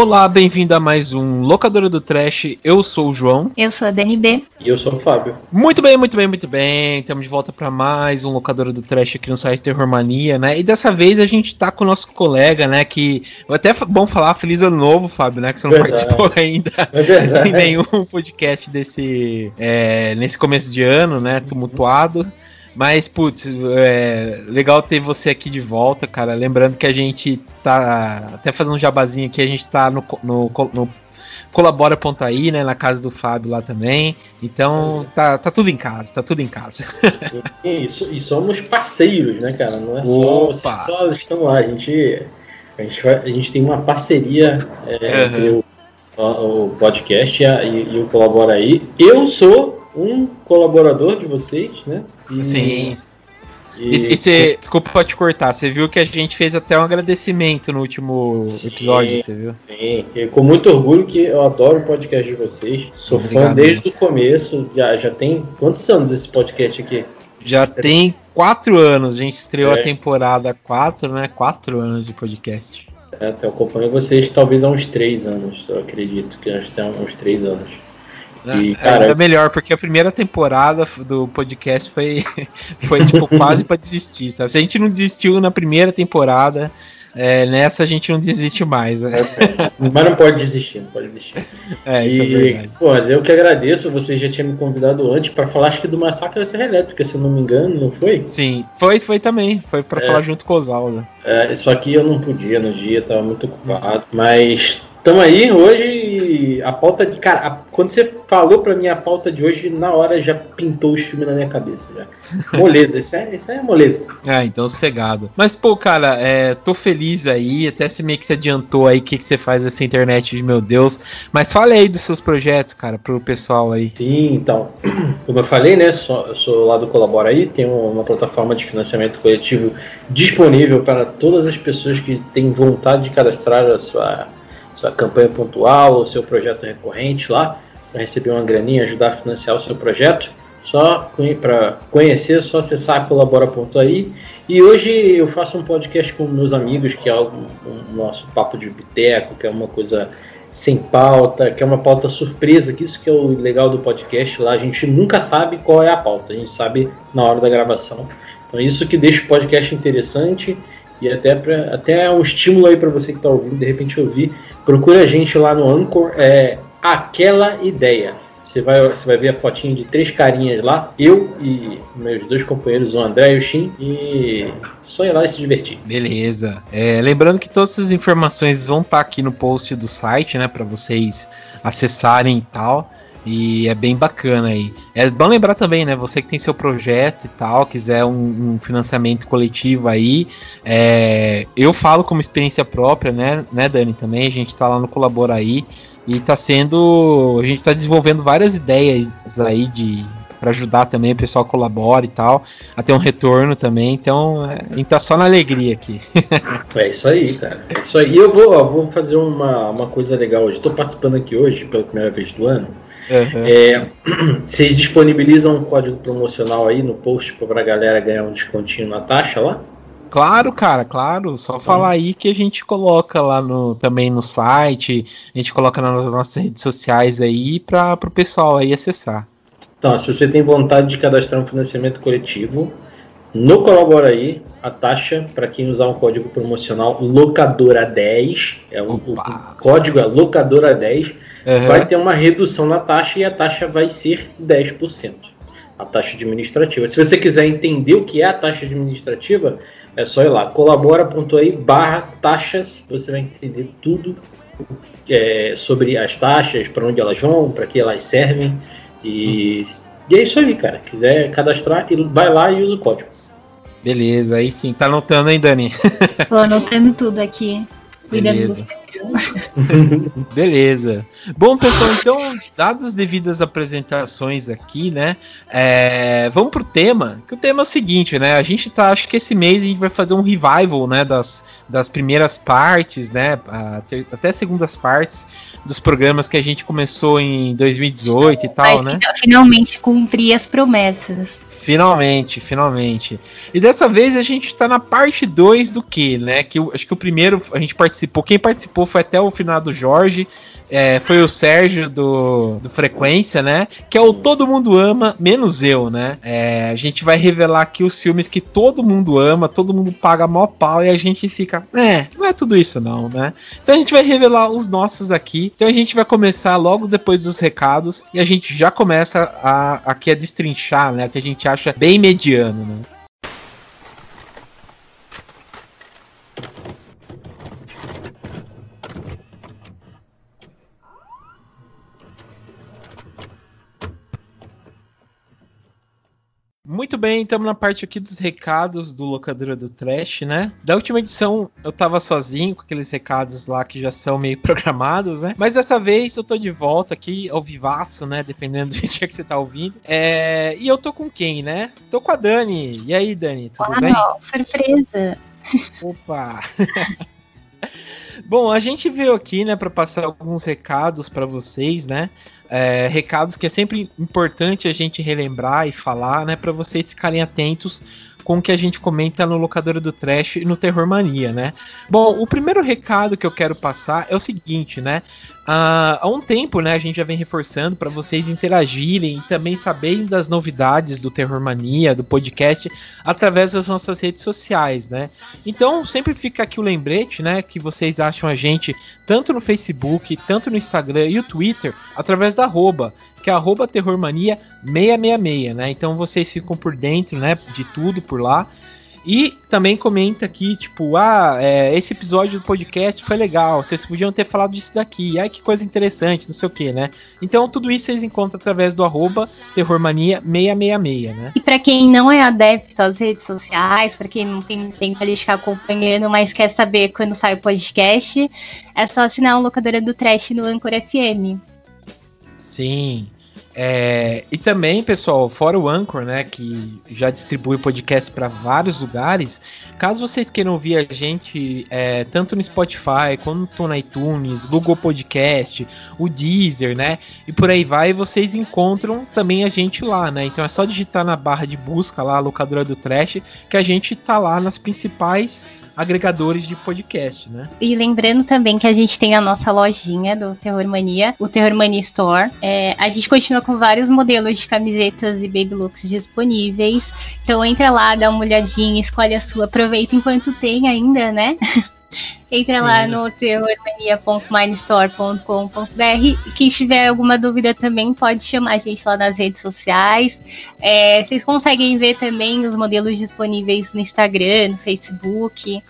Olá, bem-vindo a mais um Locadora do Trash. Eu sou o João. Eu sou a DNB. E eu sou o Fábio. Muito bem, muito bem, muito bem. Estamos de volta para mais um Locadora do Trash aqui no site Terror Mania, né? E dessa vez a gente tá com o nosso colega, né? Que até bom falar feliz ano novo, Fábio, né? Que você não verdade. participou ainda é em nenhum podcast desse é, nesse começo de ano, né? Tumultuado. Mas, putz, é legal ter você aqui de volta, cara. Lembrando que a gente tá. Até fazendo um jabazinho aqui, a gente tá no, no, no colabora.ai, né, na casa do Fábio lá também. Então, tá, tá tudo em casa, tá tudo em casa. e, e somos parceiros, né, cara? Não é só, só estão lá, a gente a gente, a gente tem uma parceria é, uhum. entre o, o podcast e, e, e o Colabora aí. Eu sou um colaborador de vocês, né? E, Sim. E, e, cê, desculpa te cortar, você viu que a gente fez até um agradecimento no último sim, episódio, você viu? Sim, e com muito orgulho que eu adoro o podcast de vocês. Sou Obrigado. fã desde o começo. Já, já tem quantos anos esse podcast aqui? Já tem quatro anos, a gente estreou é. a temporada quatro, né? Quatro anos de podcast. É, eu acompanho vocês talvez há uns três anos, eu acredito que nós temos uns três anos. E, é, cara, ainda melhor, porque a primeira temporada do podcast foi, foi tipo, quase para desistir, sabe? Se a gente não desistiu na primeira temporada, é, nessa a gente não desiste mais. Né? É, mas não pode desistir, não pode desistir. É, isso é e, é verdade. Pô, mas eu que agradeço, você já tinha me convidado antes para falar, acho que do Massacre da Serra Elétrica, se eu não me engano, não foi? Sim, foi, foi também. Foi para é. falar junto com o Oswaldo. É, só que eu não podia no dia, tava muito ocupado. Mas Estamos aí hoje. A pauta de. Cara, a, quando você falou pra mim a pauta de hoje, na hora já pintou os filmes na minha cabeça. Já. Moleza, isso é, isso é moleza. É, então sossegado. Mas, pô, cara, é, tô feliz aí. Até se meio que se adiantou aí o que, que você faz nessa internet, meu Deus. Mas fale aí dos seus projetos, cara, pro pessoal aí. Sim, então. Como eu falei, né? Sou, eu sou lá do Colabora aí, tem uma plataforma de financiamento coletivo disponível para todas as pessoas que têm vontade de cadastrar a sua sua campanha pontual ou seu projeto recorrente lá, para receber uma graninha, ajudar a financiar o seu projeto. Só para conhecer, só acessar colabora.ai. E hoje eu faço um podcast com meus amigos, que é o, nosso papo de biteco, que é uma coisa sem pauta, que é uma pauta surpresa, que isso que é o legal do podcast lá, a gente nunca sabe qual é a pauta, a gente sabe na hora da gravação. Então isso que deixa o podcast interessante e até, pra, até é um estímulo aí para você que está ouvindo, de repente ouvir Procura a gente lá no Anchor, é aquela ideia. Você vai, você vai ver a fotinha de três carinhas lá, eu e meus dois companheiros, o André e o Shin, e só ir lá e se divertir. Beleza. É, lembrando que todas essas informações vão estar tá aqui no post do site, né, para vocês acessarem e tal. E é bem bacana aí. É bom lembrar também, né? Você que tem seu projeto e tal, quiser um, um financiamento coletivo aí. É, eu falo como experiência própria, né, né, Dani? Também a gente tá lá no Colabora aí. E tá sendo. A gente tá desenvolvendo várias ideias aí de. Para ajudar também, o pessoal colabora e tal, a ter um retorno também. Então, é, a gente tá só na alegria aqui. é isso aí, cara. É isso aí. E eu vou, vou fazer uma, uma coisa legal hoje. Estou participando aqui hoje pela primeira vez do ano. Uhum. É, vocês disponibilizam um código promocional aí no post para a galera ganhar um descontinho na taxa lá? Claro, cara, claro. Só então. falar aí que a gente coloca lá no também no site, a gente coloca nas nossas redes sociais aí para o pessoal aí acessar. Então, se você tem vontade de cadastrar um financiamento coletivo, no Colabora aí, a taxa para quem usar um código promocional locadora10, é o, o, código é locadora10, uhum. vai ter uma redução na taxa e a taxa vai ser 10%. A taxa administrativa. Se você quiser entender o que é a taxa administrativa, é só ir lá, colabora.ai barra taxas, você vai entender tudo é, sobre as taxas, para onde elas vão, para que elas servem. E, e é isso aí, cara. Quiser cadastrar, vai lá e usa o código. Beleza, aí sim. Tá anotando, hein, Dani? Tô anotando tudo aqui. Beleza. Beleza. Bom, pessoal, então, dadas as devidas apresentações aqui, né? É, vamos pro tema. Que o tema é o seguinte, né? A gente tá, acho que esse mês a gente vai fazer um revival, né? Das, das primeiras partes, né? Até segundas partes dos programas que a gente começou em 2018 e tal, vai, né? Finalmente cumprir as promessas. Finalmente, finalmente. E dessa vez a gente tá na parte 2 do que, né? Que eu, acho que o primeiro a gente participou, quem participou foi até o final do Jorge, é, foi o Sérgio do, do Frequência, né? Que é o Todo Mundo Ama, menos eu, né? É, a gente vai revelar aqui os filmes que todo mundo ama, todo mundo paga mó pau e a gente fica, é, não é tudo isso não, né? Então a gente vai revelar os nossos aqui. Então a gente vai começar logo depois dos recados e a gente já começa a, aqui a destrinchar, né? Que a gente acha bem mediano, né? Muito bem, estamos na parte aqui dos recados do Locadora do Trash, né? Da última edição eu tava sozinho com aqueles recados lá que já são meio programados, né? Mas dessa vez eu tô de volta aqui ao vivaço, né? Dependendo do dia que você tá ouvindo. É... E eu tô com quem, né? Tô com a Dani. E aí, Dani, tudo Uau, bem? surpresa! Opa! Bom, a gente veio aqui, né, para passar alguns recados para vocês, né? É, recados que é sempre importante a gente relembrar e falar, né, para vocês ficarem atentos com o que a gente comenta no Locadora do Trash e no Terror Mania, né? Bom, o primeiro recado que eu quero passar é o seguinte, né? Uh, há um tempo, né, a gente já vem reforçando para vocês interagirem e também saberem das novidades do Terror Mania, do podcast, através das nossas redes sociais, né? Então, sempre fica aqui o lembrete, né, que vocês acham a gente tanto no Facebook, tanto no Instagram e o Twitter, através da arroba, que é arroba terrormania666, né? Então vocês ficam por dentro, né, de tudo por lá. E também comenta aqui, tipo, ah, é, esse episódio do podcast foi legal, vocês podiam ter falado disso daqui, ai que coisa interessante, não sei o que, né? Então tudo isso vocês encontram através do arroba terrormania666, né? E para quem não é adepto às redes sociais, para quem não tem tempo ali de ficar acompanhando, mas quer saber quando sai o podcast, é só assinar o Locadora do Trash no Anchor FM. Sim. É, e também, pessoal, fora o Anchor, né, que já distribui podcast para vários lugares, caso vocês queiram ouvir a gente é, tanto no Spotify quanto no iTunes, Google Podcast, o Deezer, né, e por aí vai, vocês encontram também a gente lá, né, então é só digitar na barra de busca lá, a locadora do Trash, que a gente tá lá nas principais agregadores de podcast, né? E lembrando também que a gente tem a nossa lojinha do Terror Mania, o Terror Mania Store. É, a gente continua com vários modelos de camisetas e baby looks disponíveis. Então entra lá, dá uma olhadinha, escolhe a sua, aproveita enquanto tem ainda, né? Entra lá no terrormania.minestore.com.br. Quem tiver alguma dúvida também pode chamar a gente lá nas redes sociais. É, vocês conseguem ver também os modelos disponíveis no Instagram, no Facebook.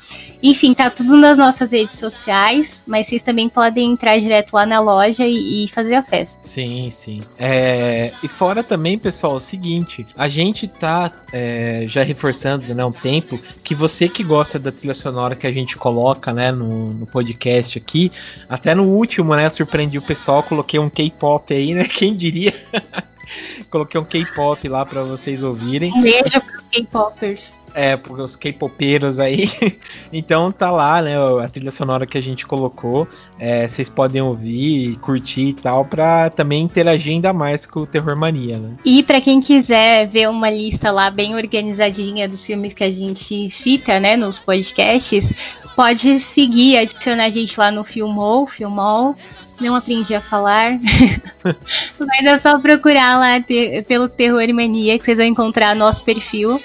Enfim, tá tudo nas nossas redes sociais, mas vocês também podem entrar direto lá na loja e, e fazer a festa. Sim, sim. É, e fora também, pessoal, é o seguinte: a gente tá é, já reforçando né, um tempo que você que gosta da trilha sonora que a gente coloca, né? No, no podcast aqui. Até no último, né? Surpreendi o pessoal, coloquei um K-pop aí, né? Quem diria? coloquei um K-pop lá para vocês ouvirem. Um beijo pros K-popers. É, porque os K-popeiros aí. então tá lá, né? A trilha sonora que a gente colocou. É, vocês podem ouvir, curtir e tal, pra também interagir ainda mais com o Terror Mania, né? E para quem quiser ver uma lista lá bem organizadinha dos filmes que a gente cita, né, nos podcasts, pode seguir, adicionar a gente lá no Filmou, Filmol. Não aprendi a falar. Mas é só procurar lá pelo Terror Mania que vocês vão encontrar nosso perfil.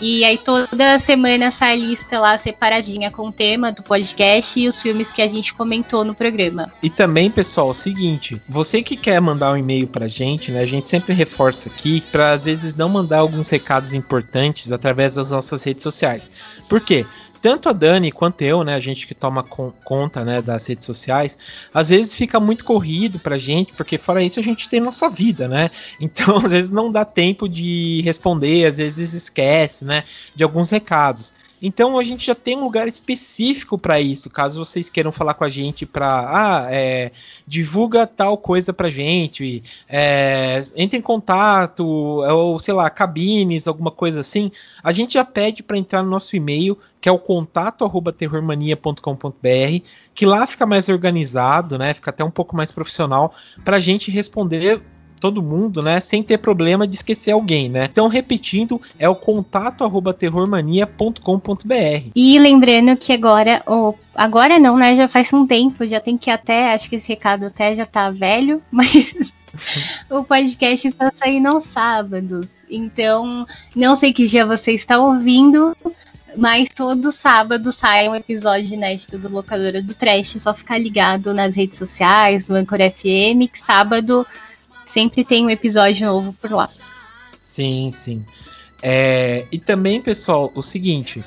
E aí toda semana sai a lista lá separadinha com o tema do podcast e os filmes que a gente comentou no programa. E também, pessoal, é o seguinte, você que quer mandar um e-mail pra gente, né? A gente sempre reforça aqui para às vezes não mandar alguns recados importantes através das nossas redes sociais. Por quê? Tanto a Dani quanto eu, né, a gente que toma conta, né, das redes sociais, às vezes fica muito corrido pra gente, porque fora isso a gente tem nossa vida, né? Então, às vezes não dá tempo de responder, às vezes esquece, né, de alguns recados. Então a gente já tem um lugar específico para isso, caso vocês queiram falar com a gente para ah, é, divulga tal coisa pra gente, é, entre em contato, ou sei lá, cabines, alguma coisa assim, a gente já pede para entrar no nosso e-mail, que é o contato arroba terrormania.com.br, que lá fica mais organizado, né? Fica até um pouco mais profissional para a gente responder todo mundo, né? Sem ter problema de esquecer alguém, né? Então, repetindo, é o contato arroba terrormania.com.br. E lembrando que agora, ou agora não, né? Já faz um tempo, já tem que até, acho que esse recado até já tá velho, mas o podcast está saindo aos sábados. Então, não sei que dia você está ouvindo, mas todo sábado sai um episódio inédito do Locadora do Trash. Só ficar ligado nas redes sociais, do Anchor FM, que sábado sempre tem um episódio novo por lá. Sim, sim. É, e também, pessoal, o seguinte.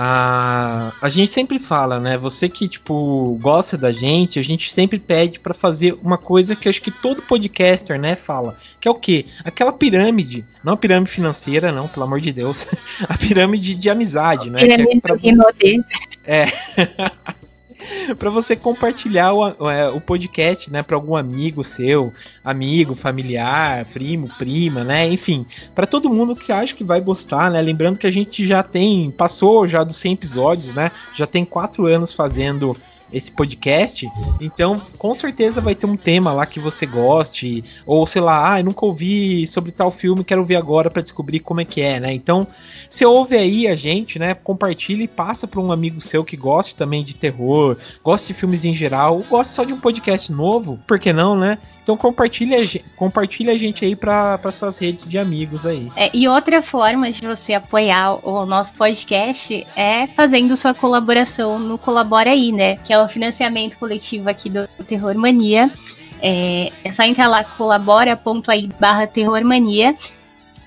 A, a gente sempre fala, né? Você que, tipo, gosta da gente, a gente sempre pede para fazer uma coisa que acho que todo podcaster, né, fala. Que é o quê? Aquela pirâmide. Não a pirâmide financeira, não, pelo amor de Deus. a pirâmide de amizade, né? Pirâmide que é, você... é. para você compartilhar o, é, o podcast, né, para algum amigo seu, amigo, familiar, primo, prima, né, enfim, para todo mundo que acha que vai gostar, né, lembrando que a gente já tem, passou já dos 100 episódios, né, já tem quatro anos fazendo esse podcast, então com certeza vai ter um tema lá que você goste, ou sei lá, ah, eu nunca ouvi sobre tal filme, quero ver agora para descobrir como é que é, né? Então, você ouve aí a gente, né? Compartilha e passa para um amigo seu que goste também de terror, goste de filmes em geral, ou goste só de um podcast novo, por que não, né? Então compartilha, compartilha a gente aí para suas redes de amigos aí. É, e outra forma de você apoiar o nosso podcast é fazendo sua colaboração no Colabora aí, né? Que é o financiamento coletivo aqui do Terror Mania. É, é só entrar lá colabora.ai barra terrormania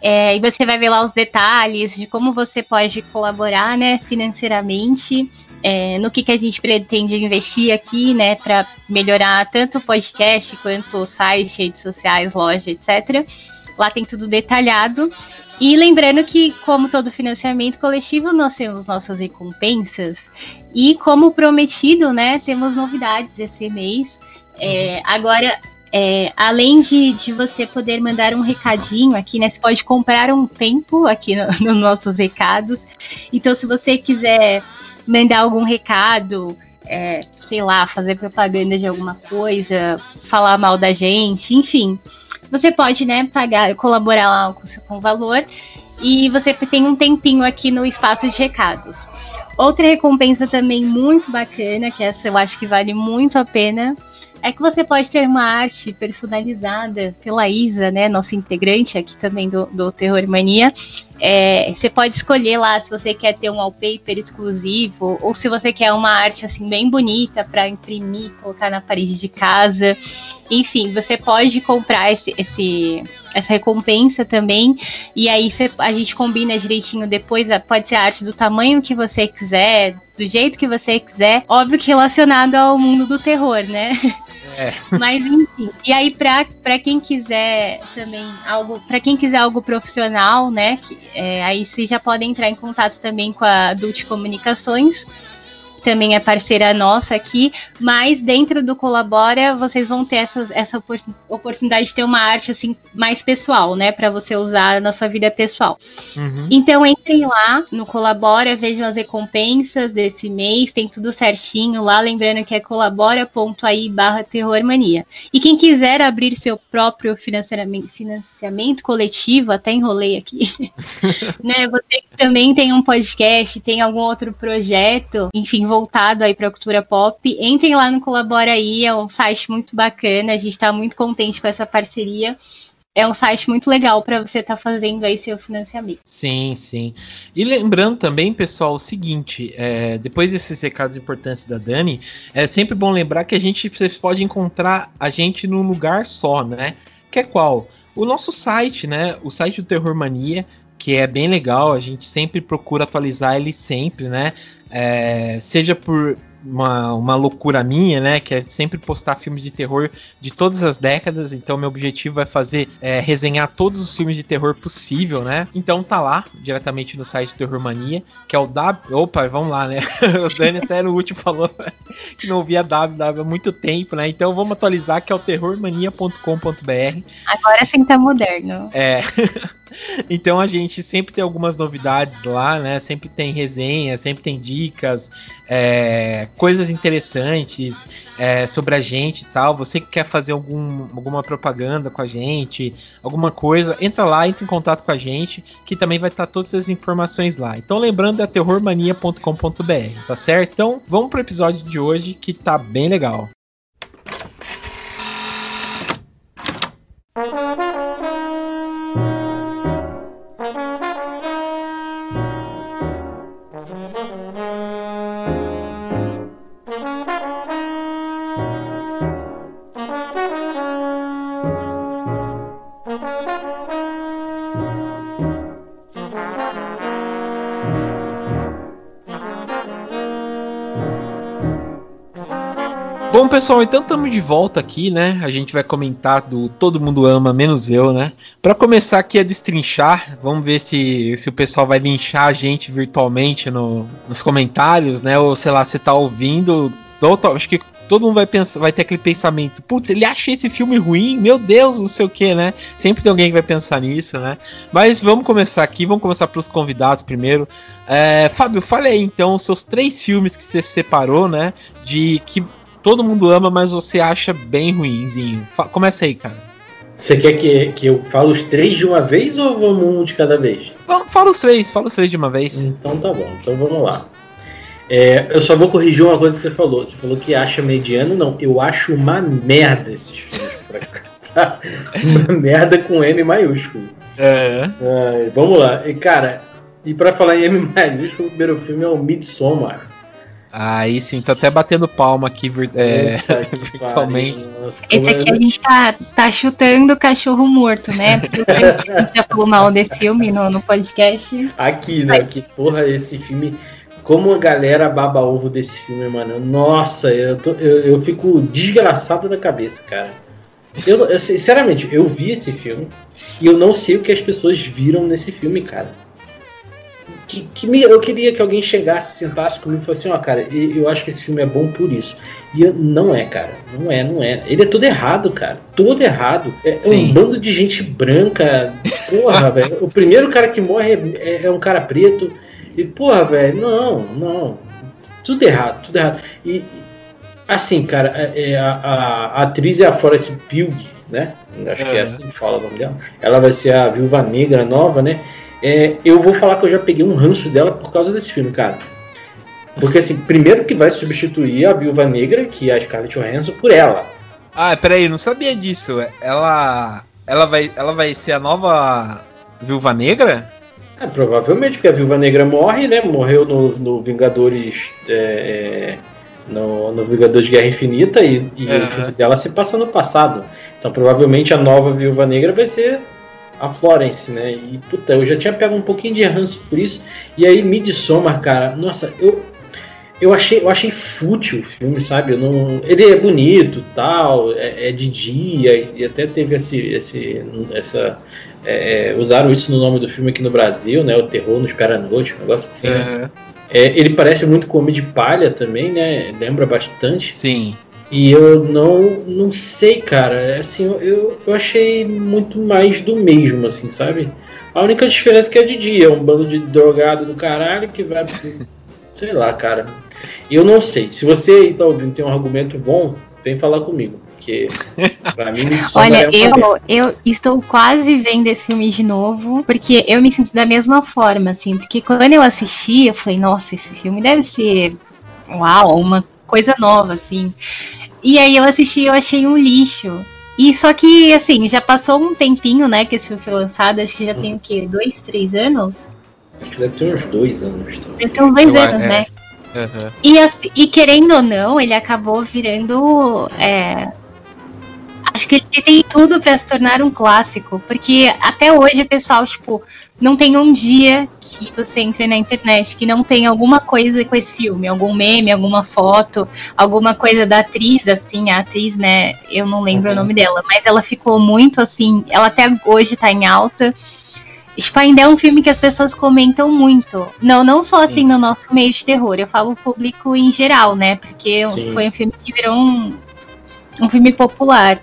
é, e você vai ver lá os detalhes de como você pode colaborar, né, financeiramente, é, no que, que a gente pretende investir aqui, né, para melhorar tanto o podcast quanto o site, redes sociais, loja, etc. Lá tem tudo detalhado. E lembrando que, como todo financiamento coletivo, nós temos nossas recompensas. E como prometido, né, temos novidades esse mês. É, agora, é, além de, de você poder mandar um recadinho aqui, né? Você pode comprar um tempo aqui nos no nossos recados. Então, se você quiser mandar algum recado, é, sei lá, fazer propaganda de alguma coisa, falar mal da gente, enfim, você pode, né, pagar, colaborar lá com, com valor e você tem um tempinho aqui no espaço de recados. Outra recompensa também muito bacana, que essa eu acho que vale muito a pena, é que você pode ter uma arte personalizada pela Isa, né, nossa integrante aqui também do, do Terror Mania. É, você pode escolher lá se você quer ter um wallpaper exclusivo ou se você quer uma arte assim bem bonita para imprimir, colocar na parede de casa. Enfim, você pode comprar esse, esse essa recompensa também. E aí a gente combina direitinho depois. Pode ser a arte do tamanho que você quiser, do jeito que você quiser. Óbvio que relacionado ao mundo do terror, né? É. Mas enfim. E aí, pra, pra quem quiser também algo. para quem quiser algo profissional, né? Que, é, aí vocês já podem entrar em contato também com a Adult Comunicações também é parceira nossa aqui, mas dentro do Colabora vocês vão ter essa, essa oportunidade de ter uma arte assim mais pessoal, né, para você usar na sua vida pessoal. Uhum. Então entrem lá no Colabora, vejam as recompensas desse mês, tem tudo certinho lá, lembrando que é colabora.ai barra terrormania. E quem quiser abrir seu próprio financiamento, financiamento coletivo, até enrolei aqui, né, você também tem um podcast, tem algum outro projeto, enfim, voltado aí para a cultura pop, entrem lá no Colabora aí, é um site muito bacana, a gente está muito contente com essa parceria. É um site muito legal para você estar tá fazendo aí seu financiamento. Sim, sim. E lembrando também, pessoal, o seguinte: é, depois desses recados importantes da Dani, é sempre bom lembrar que a gente vocês encontrar a gente num lugar só, né? Que é qual? O nosso site, né? O site do Terror Mania, que é bem legal, a gente sempre procura atualizar ele sempre, né? É, seja por uma, uma loucura minha, né? Que é sempre postar filmes de terror de todas as décadas. Então, meu objetivo é fazer é, resenhar todos os filmes de terror possível, né? Então tá lá, diretamente no site Terror Mania, que é o W. Opa, vamos lá, né? o Dani até no último falou que não via W há muito tempo, né? Então vamos atualizar que é o terrormania.com.br. Agora sim tá moderno. É. Então a gente sempre tem algumas novidades lá, né? Sempre tem resenha, sempre tem dicas, é, coisas interessantes é, sobre a gente e tal. Você que quer fazer algum, alguma propaganda com a gente, alguma coisa, entra lá, entra em contato com a gente, que também vai estar todas as informações lá. Então lembrando é terrormania.com.br, tá certo? Então vamos pro episódio de hoje que tá bem legal. Pessoal, então estamos de volta aqui, né? A gente vai comentar do Todo Mundo Ama, menos eu, né? Para começar aqui a destrinchar, vamos ver se, se o pessoal vai linchar a gente virtualmente no, nos comentários, né? Ou sei lá, você tá ouvindo. Total, acho que todo mundo vai pensar, vai ter aquele pensamento, putz, ele acha esse filme ruim, meu Deus, não sei o que, né? Sempre tem alguém que vai pensar nisso, né? Mas vamos começar aqui, vamos começar pelos convidados primeiro. É, Fábio, fale aí então os seus três filmes que você separou, né? De que todo mundo ama, mas você acha bem ruinzinho. Fa começa aí, cara. Você quer que, que eu fale os três de uma vez ou vamos um de cada vez? Fala os três, fala os três de uma vez. Então tá bom, então vamos lá. É, eu só vou corrigir uma coisa que você falou. Você falou que acha mediano, não. Eu acho uma merda esses filmes pra cá. Uma merda com M maiúsculo. É. Ai, vamos lá. E, cara, e pra falar em M maiúsculo, o primeiro filme é o Midsommar. Aí sim, tô até batendo palma aqui é, virtualmente. Esse aqui a gente tá, tá chutando cachorro morto, né? Porque a gente já falou mal desse filme no, no podcast. Aqui, né? Que porra, esse filme. Como a galera baba ovo desse filme, mano. Nossa, eu, tô, eu, eu fico desgraçado da cabeça, cara. Eu, eu, sinceramente, eu vi esse filme e eu não sei o que as pessoas viram nesse filme, cara que, que me, eu queria que alguém chegasse, sentasse comigo e falasse assim, ó, cara, eu acho que esse filme é bom por isso. E eu, não é, cara. Não é, não é. Ele é todo errado, cara. Todo errado. É, é um bando de gente branca. Porra, velho. O primeiro cara que morre é, é, é um cara preto. E, porra, velho, não, não. Tudo errado, tudo errado. E, assim, cara, é, é a, a, a atriz é a Forrest Pugh, né? Acho que é assim que fala o nome dela. Ela vai ser a Viúva Negra nova, né? É, eu vou falar que eu já peguei um ranço dela por causa desse filme, cara. Porque, assim, primeiro que vai substituir a Viúva Negra, que é a Scarlett Johansson, por ela. Ah, peraí, não sabia disso. Ela, ela, vai, ela vai ser a nova Viúva Negra? É, provavelmente, porque a Viúva Negra morre, né? Morreu no, no Vingadores. É, é no, no Vingadores Guerra Infinita e, e o filme dela se passa no passado. Então, provavelmente, a nova Viúva Negra vai ser a Florence, né? E puta, eu já tinha pego um pouquinho de ranço por isso. E aí Midsommar, cara, nossa, eu eu achei, eu achei fútil o filme, sabe? Eu não, ele é bonito, tal, é, é de dia e até teve esse, esse essa é, é, usaram isso no nome do filme aqui no Brasil, né? O terror no espera noite, um negócio assim. Uhum. Né? É, ele parece muito com Homem de Palha também, né? Lembra bastante. Sim. E eu não, não sei, cara. Assim, eu, eu achei muito mais do mesmo, assim, sabe? A única diferença é que é de dia, é um bando de drogado do caralho que vai. sei lá, cara. Eu não sei. Se você aí tá ouvindo tem um argumento bom, vem falar comigo. Porque pra mim Olha, é eu, eu estou quase vendo esse filme de novo, porque eu me sinto da mesma forma, assim. Porque quando eu assisti, eu falei, nossa, esse filme deve ser. Uau, uma coisa nova, assim. E aí eu assisti eu achei um lixo. E só que, assim, já passou um tempinho, né, que esse filme foi lançado, acho que já tem o quê? Dois, três anos? Acho que deve ter uns dois anos. Deve ter uns dois eu anos, é. né? Uhum. E, assim, e querendo ou não, ele acabou virando. É, acho que ele tem tudo para se tornar um clássico, porque até hoje pessoal, tipo, não tem um dia que você entre na internet que não tem alguma coisa com esse filme, algum meme, alguma foto, alguma coisa da atriz, assim, a atriz, né? Eu não lembro uhum. o nome dela, mas ela ficou muito assim, ela até hoje tá em alta. Tipo, ainda é um filme que as pessoas comentam muito. Não, não só assim Sim. no nosso meio de terror, eu falo público em geral, né? Porque Sim. foi um filme que virou um, um filme popular.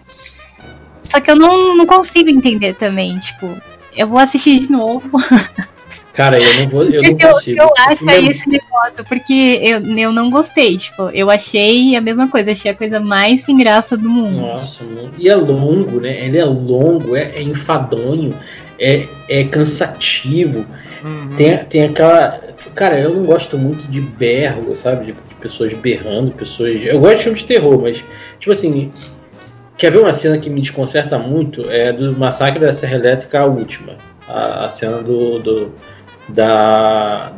Só que eu não, não consigo entender também, tipo, Eu vou assistir de novo. Cara, eu não vou, eu não eu, consigo. eu acho aí esse negócio, porque eu, eu não gostei, tipo, eu achei a mesma coisa, achei a coisa mais sem graça do mundo. Nossa, mano. e é longo, né? Ele é longo, é, é enfadonho, é, é cansativo. Uhum. Tem, tem aquela. Cara, eu não gosto muito de berro, sabe? De, de pessoas berrando, pessoas. Eu gosto de filme de terror, mas, tipo assim. Quer ver uma cena que me desconcerta muito? É do Massacre da Serra Elétrica, a última. A, a cena do, do da,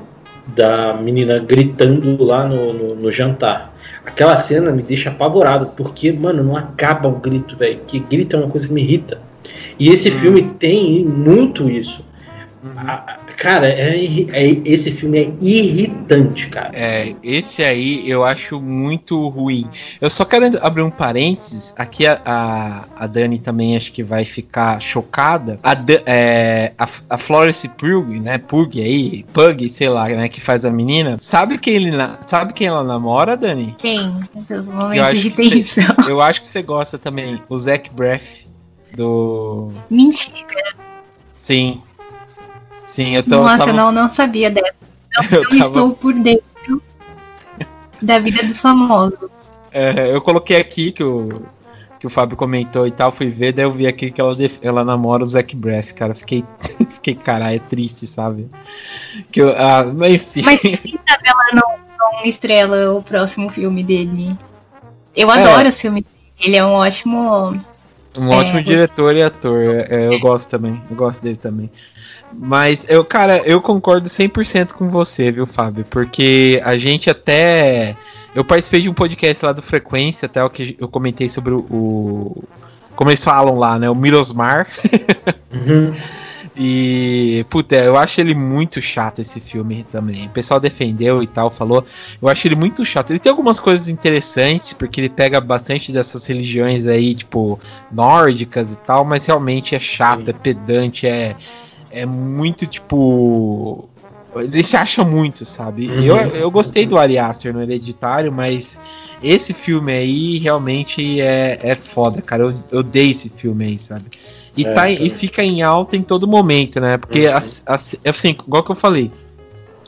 da menina gritando lá no, no, no, jantar. Aquela cena me deixa apavorado, porque, mano, não acaba o grito, velho. Que grito é uma coisa que me irrita. E esse Hum. filme tem muito isso. Uhum. A- a- cara, é, é- esse filme é irritante, cara. É, esse aí eu acho muito ruim. Eu só quero abrir um parênteses. Aqui a, a, a Dani também acho que vai ficar chocada. A, é, a, a Florence Pug, né? Pug aí, Pug, sei lá, né? Que faz a menina. Sabe quem, ele, na- sabe quem ela namora, Dani? Quem? Nos Eu acho que você- tensão. Eu acho que você gosta também. O Zac Braff do. Mentira. Sim. Sim, eu tô. Nossa, tava- eu não, não sabia dessa. eu Eu tava- estou por dentro da vida dos famosos. É, eu coloquei aqui que o, que o Fábio comentou e tal, fui ver, daí eu vi aqui que ela, ela namora o Zac Braff, cara. Fiquei, fiquei, caralho, é triste, sabe? Que eu, ah, mas enfim. Mas quem sabe ela não, não estrela o próximo filme dele. Eu É. adoro o filme dele. Ele é um ótimo. Um ótimo É. diretor e ator. é, é, eu gosto também. Eu gosto dele também. Mas eu, cara, eu concordo 100% com você, viu, Fábio? Porque a gente até. Eu participei de um podcast lá do Frequência, até o que eu comentei sobre o. o- como eles falam lá, né? O Mirosmar. Uhum. E, puta, eu acho ele muito chato esse filme também. O pessoal defendeu e tal, falou. Eu acho ele muito chato. Ele tem algumas coisas interessantes, porque ele pega bastante dessas religiões aí, tipo, nórdicas e tal, mas realmente é chato, Sim. é pedante, é, é muito, tipo. Ele se acha muito, sabe? Uhum. Eu, eu gostei do Ari Aster no Hereditário, mas esse filme aí realmente é, é foda, cara. Eu, eu odeio esse filme aí, sabe? E, É, tá, também. e fica em alta em todo momento, né? Porque, Uhum. as, as- assim, igual que eu falei,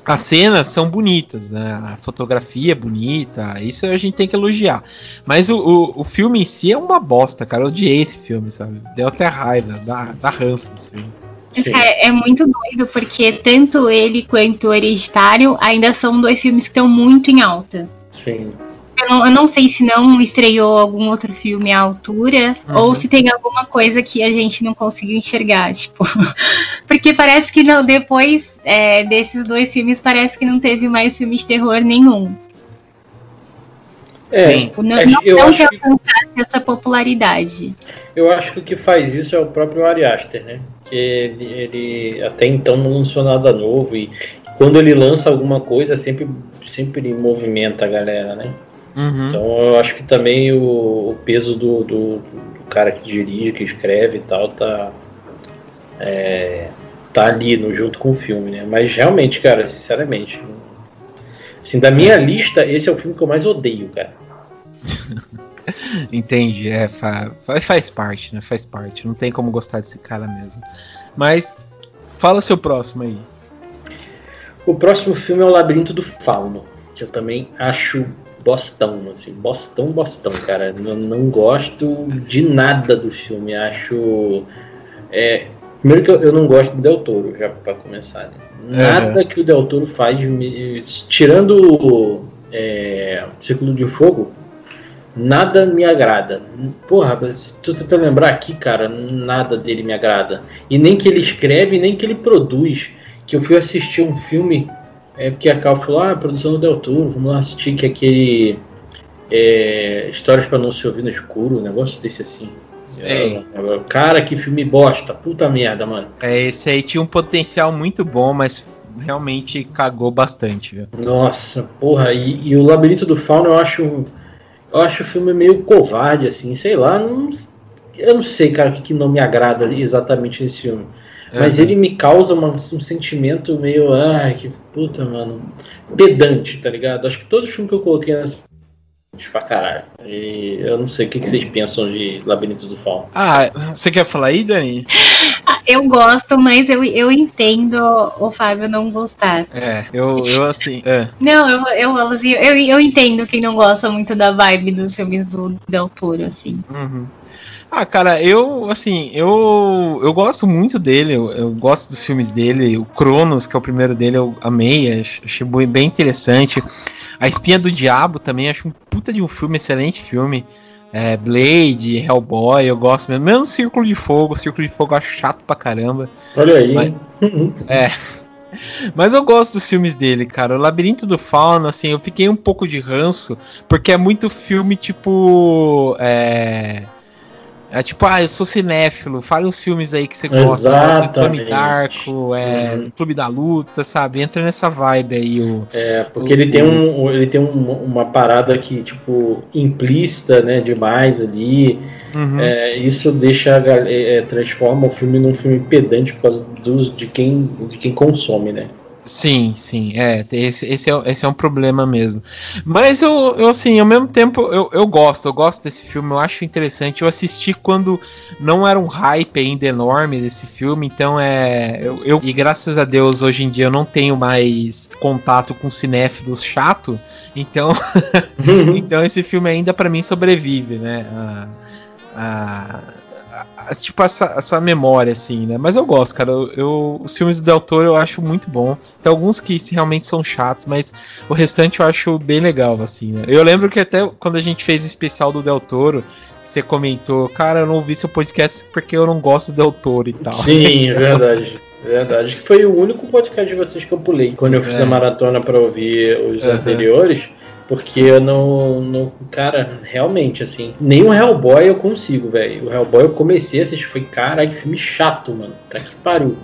as cenas são bonitas, né? A fotografia é bonita, isso a gente tem que elogiar. Mas o, o, o filme em si é uma bosta, cara. Eu odiei esse filme, sabe? Deu até raiva, dá, dá ranço desse filme. É, é muito doido, porque tanto ele quanto o Hereditário ainda são dois filmes que estão muito em alta. Sim. Eu não, eu não sei se não estreou algum outro filme à altura, Uhum. ou se tem alguma coisa que a gente não conseguiu enxergar, tipo. Porque parece que não, depois é, desses dois filmes, parece que não teve mais filme de terror nenhum. É, Sim. Tipo, Não, É, não, eu não que- alcançasse essa popularidade. Eu acho que o que faz isso é o próprio Ari Aster, né? Ele, ele até então não lançou nada novo e quando ele lança alguma coisa sempre, sempre movimenta a galera, né? Uhum. Então eu acho que também o, o peso do, do, do cara que dirige, que escreve e tal, tá, é, tá ali no, junto com o filme, né? Mas realmente, cara, sinceramente, assim, da minha lista, esse é o filme que eu mais odeio, cara. Entendi, é, fa- fa- faz parte, né? Faz parte. Não tem como gostar desse cara mesmo. Mas, fala seu próximo aí. O próximo filme é O Labirinto do Fauno, que eu também acho bostão, assim, bostão, bostão, cara. Não, não gosto de nada do filme, acho... É, primeiro que eu, eu não gosto do Del Toro, já pra começar, né? Nada que o Del Toro faz, me- tirando é, Círculo de Fogo, nada me agrada. Porra, mas tô tentando lembrar aqui, cara, nada dele me agrada. E nem que ele escreve, nem que ele produz. Que eu fui assistir um filme, é porque a Cal falou, ah, produção do Del Toro, vamos lá assistir, que é aquele é, Histórias para não se ouvir no escuro, um negócio desse assim. Sei. É, cara, que filme bosta, puta merda, mano. É, esse aí tinha um potencial muito bom, mas realmente cagou bastante, viu? Nossa, porra, e, e o Labirinto do Fauno eu acho. Eu acho o filme meio covarde, assim, sei lá. Não, eu não sei, cara, o que, que não me agrada exatamente nesse filme. Mas Uhum. ele me causa uma- um sentimento meio. Ai, que puta, mano. Pedante, tá ligado? Acho que todo filme que eu coloquei nessa. Pra caralho. E eu não sei o que, que vocês pensam de Labirinto do Fauno. Ah, você quer falar aí, Dani? Ah, eu gosto, mas eu, eu entendo o Fábio não gostar. É, eu, eu assim. É. Não, eu, eu, assim, eu, eu entendo quem não gosta muito da vibe dos filmes do Del Toro, assim. Uhum. Ah, cara, eu, assim, eu, eu gosto muito dele, eu, eu, gosto dos filmes dele. O Cronos, que é o primeiro dele, eu amei, achei bem interessante. A Espinha do Diabo também, acho um puta de um filme, excelente filme. É, Blade, Hellboy, eu gosto mesmo. Mesmo Círculo de Fogo, Círculo de Fogo eu acho chato pra caramba. Olha aí. Mas, é. Mas eu gosto dos filmes dele, cara. O Labirinto do Fauno, assim, eu fiquei um pouco de ranço, porque é muito filme tipo. É é tipo, ah, eu sou cinéfilo, fale uns filmes aí que você gosta. Né? Tony Darko, é, uhum. Clube da Luta, sabe? Entra nessa vibe aí. O, é, porque o, ele tem, um, ele tem um, uma parada que, tipo, implícita, né, demais ali. Uhum. É, isso deixa, é, transforma o filme num filme pedante por causa dos, de, quem, de quem consome, né? Sim, sim, é, esse, esse, é, esse é um problema mesmo. Mas eu, eu assim, ao mesmo tempo, eu, eu gosto, eu gosto desse filme, eu acho interessante. Eu assisti quando não era um hype ainda enorme desse filme, então é. Eu, eu e graças a Deus, hoje em dia eu não tenho mais contato com cinéfilos chato, então. então esse filme ainda para mim sobrevive, né? A, a, tipo, essa, essa memória, assim, né? Mas eu gosto, cara. Eu, eu, os filmes do Del Toro eu acho muito bom. Tem alguns que realmente são chatos, mas o restante eu acho bem legal, assim, né? Eu lembro que até quando a gente fez o especial do Del Toro, você comentou, cara, eu não ouvi seu podcast porque eu não gosto do Del Toro e tal. Sim, é verdade. Verdade. Foi o único podcast de vocês que eu pulei. Quando eu fiz é. a maratona para ouvir os uhum. anteriores, porque eu não, não. Cara, realmente, assim. Nem o Hellboy eu consigo, velho. O Hellboy eu comecei a assistir. Foi, cara, que filme chato, mano. Tá que pariu.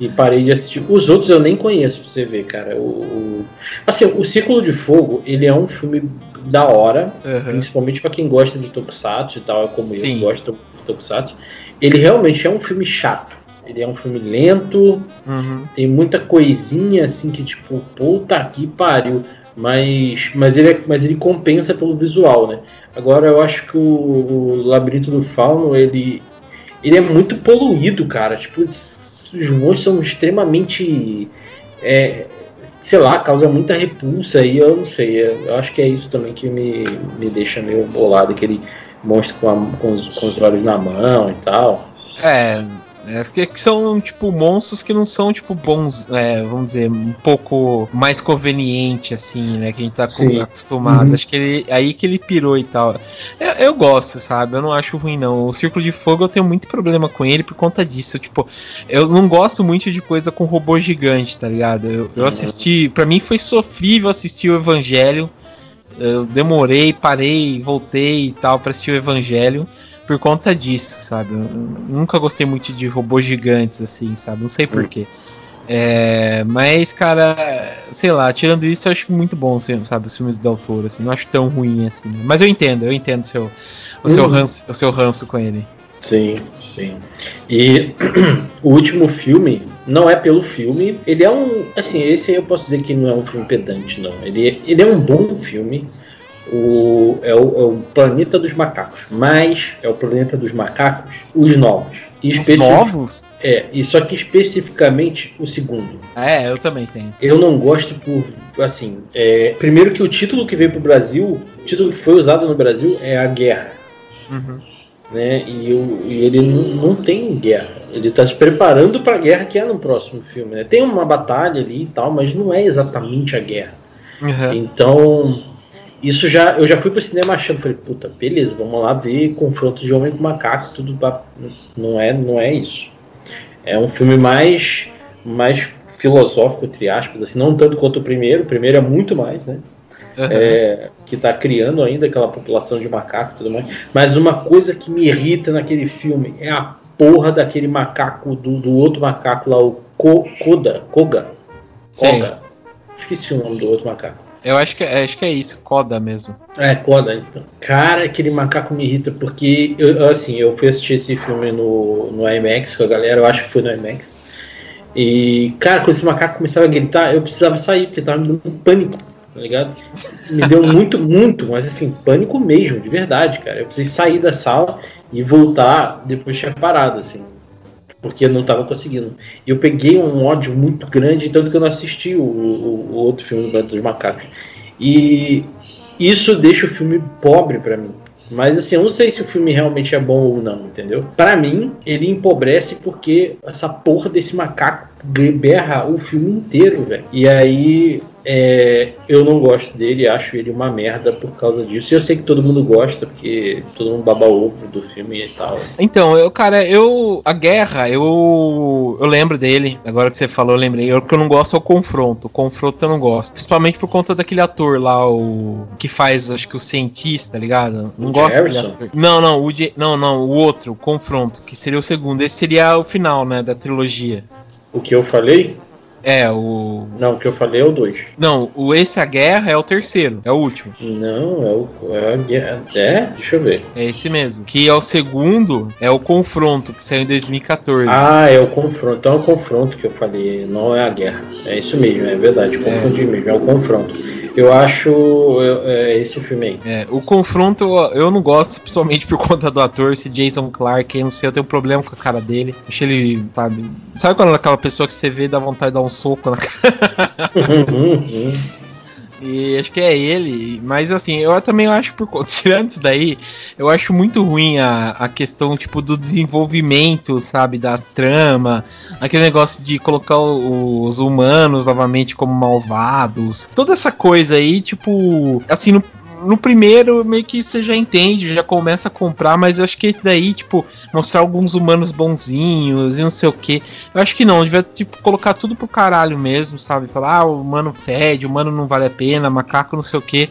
E parei de assistir. Os outros eu nem conheço pra você ver, cara. O, o... Assim, o Círculo de Fogo, ele é um filme da hora. Uhum. Principalmente para quem gosta de Tokusatsu e tal, como Sim. eu gosto de Tokusatsu. Ele realmente é um filme chato. Ele é um filme lento, uhum. tem muita coisinha assim que, tipo, puta que pariu mas, mas, ele, é, mas ele compensa pelo visual, né? Agora eu acho que o, o Labirinto do Fauno, ele, ele é muito poluído, cara. Tipo, os monstros são extremamente. É, sei lá, causa muita repulsa e eu não sei. Eu acho que é isso também que me, me deixa meio bolado, aquele monstro com, a, com, os, com os olhos na mão e tal. É, é, que, são, tipo, monstros que não são, tipo, bons, é, vamos dizer, um pouco mais conveniente, assim, né? Que a gente tá Sim. acostumado. Uhum. Acho que ele. Aí que ele pirou e tal. Eu, eu, gosto, sabe? Eu não acho ruim, não. O Círculo de Fogo eu tenho muito problema com ele por conta disso. Tipo, eu não gosto muito de coisa com robô gigante, tá ligado? Eu, eu assisti. para mim foi sofrível assistir o Evangelho. Eu demorei, parei, voltei e tal para assistir o Evangelho por conta disso, sabe? Eu nunca gostei muito de robôs gigantes, assim, sabe? Não sei porquê. É, mas, cara, sei lá, tirando isso, eu acho muito bom, assim, sabe, os filmes do autor, assim, não acho tão ruim assim. Né? Mas eu entendo, eu entendo seu, o, seu uhum. ranço, o seu ranço com ele. Sim, sim. E o último filme, não é pelo filme, ele é um. Assim, esse aí eu posso dizer que não é um filme pedante, não. Ele, ele é um bom filme o, é, o, é o planeta dos macacos, mas é o planeta dos macacos, os novos. Os novos? É, e só que especificamente o segundo. É, eu também tenho. Eu não gosto por, assim, é, primeiro que o título que veio pro Brasil, o título que foi usado no Brasil é a guerra. Uhum. Né? E, o, e ele não, não, tem guerra. Ele está se preparando para a guerra que é no próximo filme. Né? Tem uma batalha ali e tal, mas não é exatamente a guerra. Uhum. Então, isso já, eu já fui pro cinema achando, falei, puta, beleza, vamos lá ver confronto de homem com macaco, tudo pra... não é, não é isso. É um filme mais mais filosófico entre aspas, assim, não tanto quanto o primeiro, o primeiro é muito mais, né? Uhum. É, que está criando ainda aquela população de macaco e tudo mais. Mas uma coisa que me irrita naquele filme é a porra daquele macaco, do, do outro macaco lá, o Ko, Koda, Koga. Koga. Esqueci o nome do outro macaco. Eu acho que, acho que é isso, Coda mesmo. É, Coda, então. Cara, aquele macaco me irrita porque, eu, assim, eu fui assistir esse filme no, no IMAX com a galera, eu acho que foi no IMAX. E, cara, quando esse macaco começava a gritar, eu precisava sair, porque tava me dando um pânico, tá ligado? Me deu muito, muito, mas assim, pânico mesmo, de verdade, cara. Eu precisei sair da sala e voltar depois tinha parado, assim. Porque eu não tava conseguindo. E eu peguei um ódio muito grande, tanto que eu não assisti o, o, o outro filme do Planeta dos Macacos. E isso deixa o filme pobre para mim. Mas assim, eu não sei se o filme realmente é bom ou não, entendeu? Para mim, ele empobrece porque essa porra desse macaco berra o filme inteiro, velho. E aí é, eu não gosto dele, acho ele uma merda por causa disso. E eu sei que todo mundo gosta, porque todo mundo baba ovo do filme e tal. Então, eu, cara, eu. A guerra, eu. Eu lembro dele. Agora que você falou, eu lembrei. O que eu não gosto é o confronto. O confronto eu não gosto. Principalmente por conta daquele ator lá, o. Que faz, acho que o cientista, tá ligado? Não o gosto. Não, não, o não, não, o outro, o confronto, que seria o segundo. Esse seria o final, né, da trilogia. O que eu falei? É, o. Não, o que eu falei é o 2. Não, o Esse a Guerra é o terceiro, é o último. Não, é o. É a guerra. É? Deixa eu ver. É esse mesmo. Que é o segundo, é o confronto, que saiu em 2014. Ah, é o confronto. Então é o confronto que eu falei, não é a guerra. É isso mesmo, é verdade. Confundi é. mesmo, é o confronto. Eu acho é, esse filme aí. É, o confronto eu não gosto, principalmente por conta do ator, esse Jason Clark, eu não sei, eu tenho um problema com a cara dele. Acho ele, sabe. Sabe quando é aquela pessoa que você vê e dá vontade de dar um soco na cara? E acho que é ele. Mas assim, eu também acho, por antes daí, eu acho muito ruim a, a questão, tipo, do desenvolvimento, sabe, da trama. Aquele negócio de colocar os humanos novamente como malvados. Toda essa coisa aí, tipo, assim, no, no primeiro, meio que você já entende, já começa a comprar, mas eu acho que esse daí, tipo, mostrar alguns humanos bonzinhos e não sei o que. Eu acho que não, devia, tipo, colocar tudo pro caralho mesmo, sabe? Falar, ah, o humano fede, o humano não vale a pena, macaco não sei o que.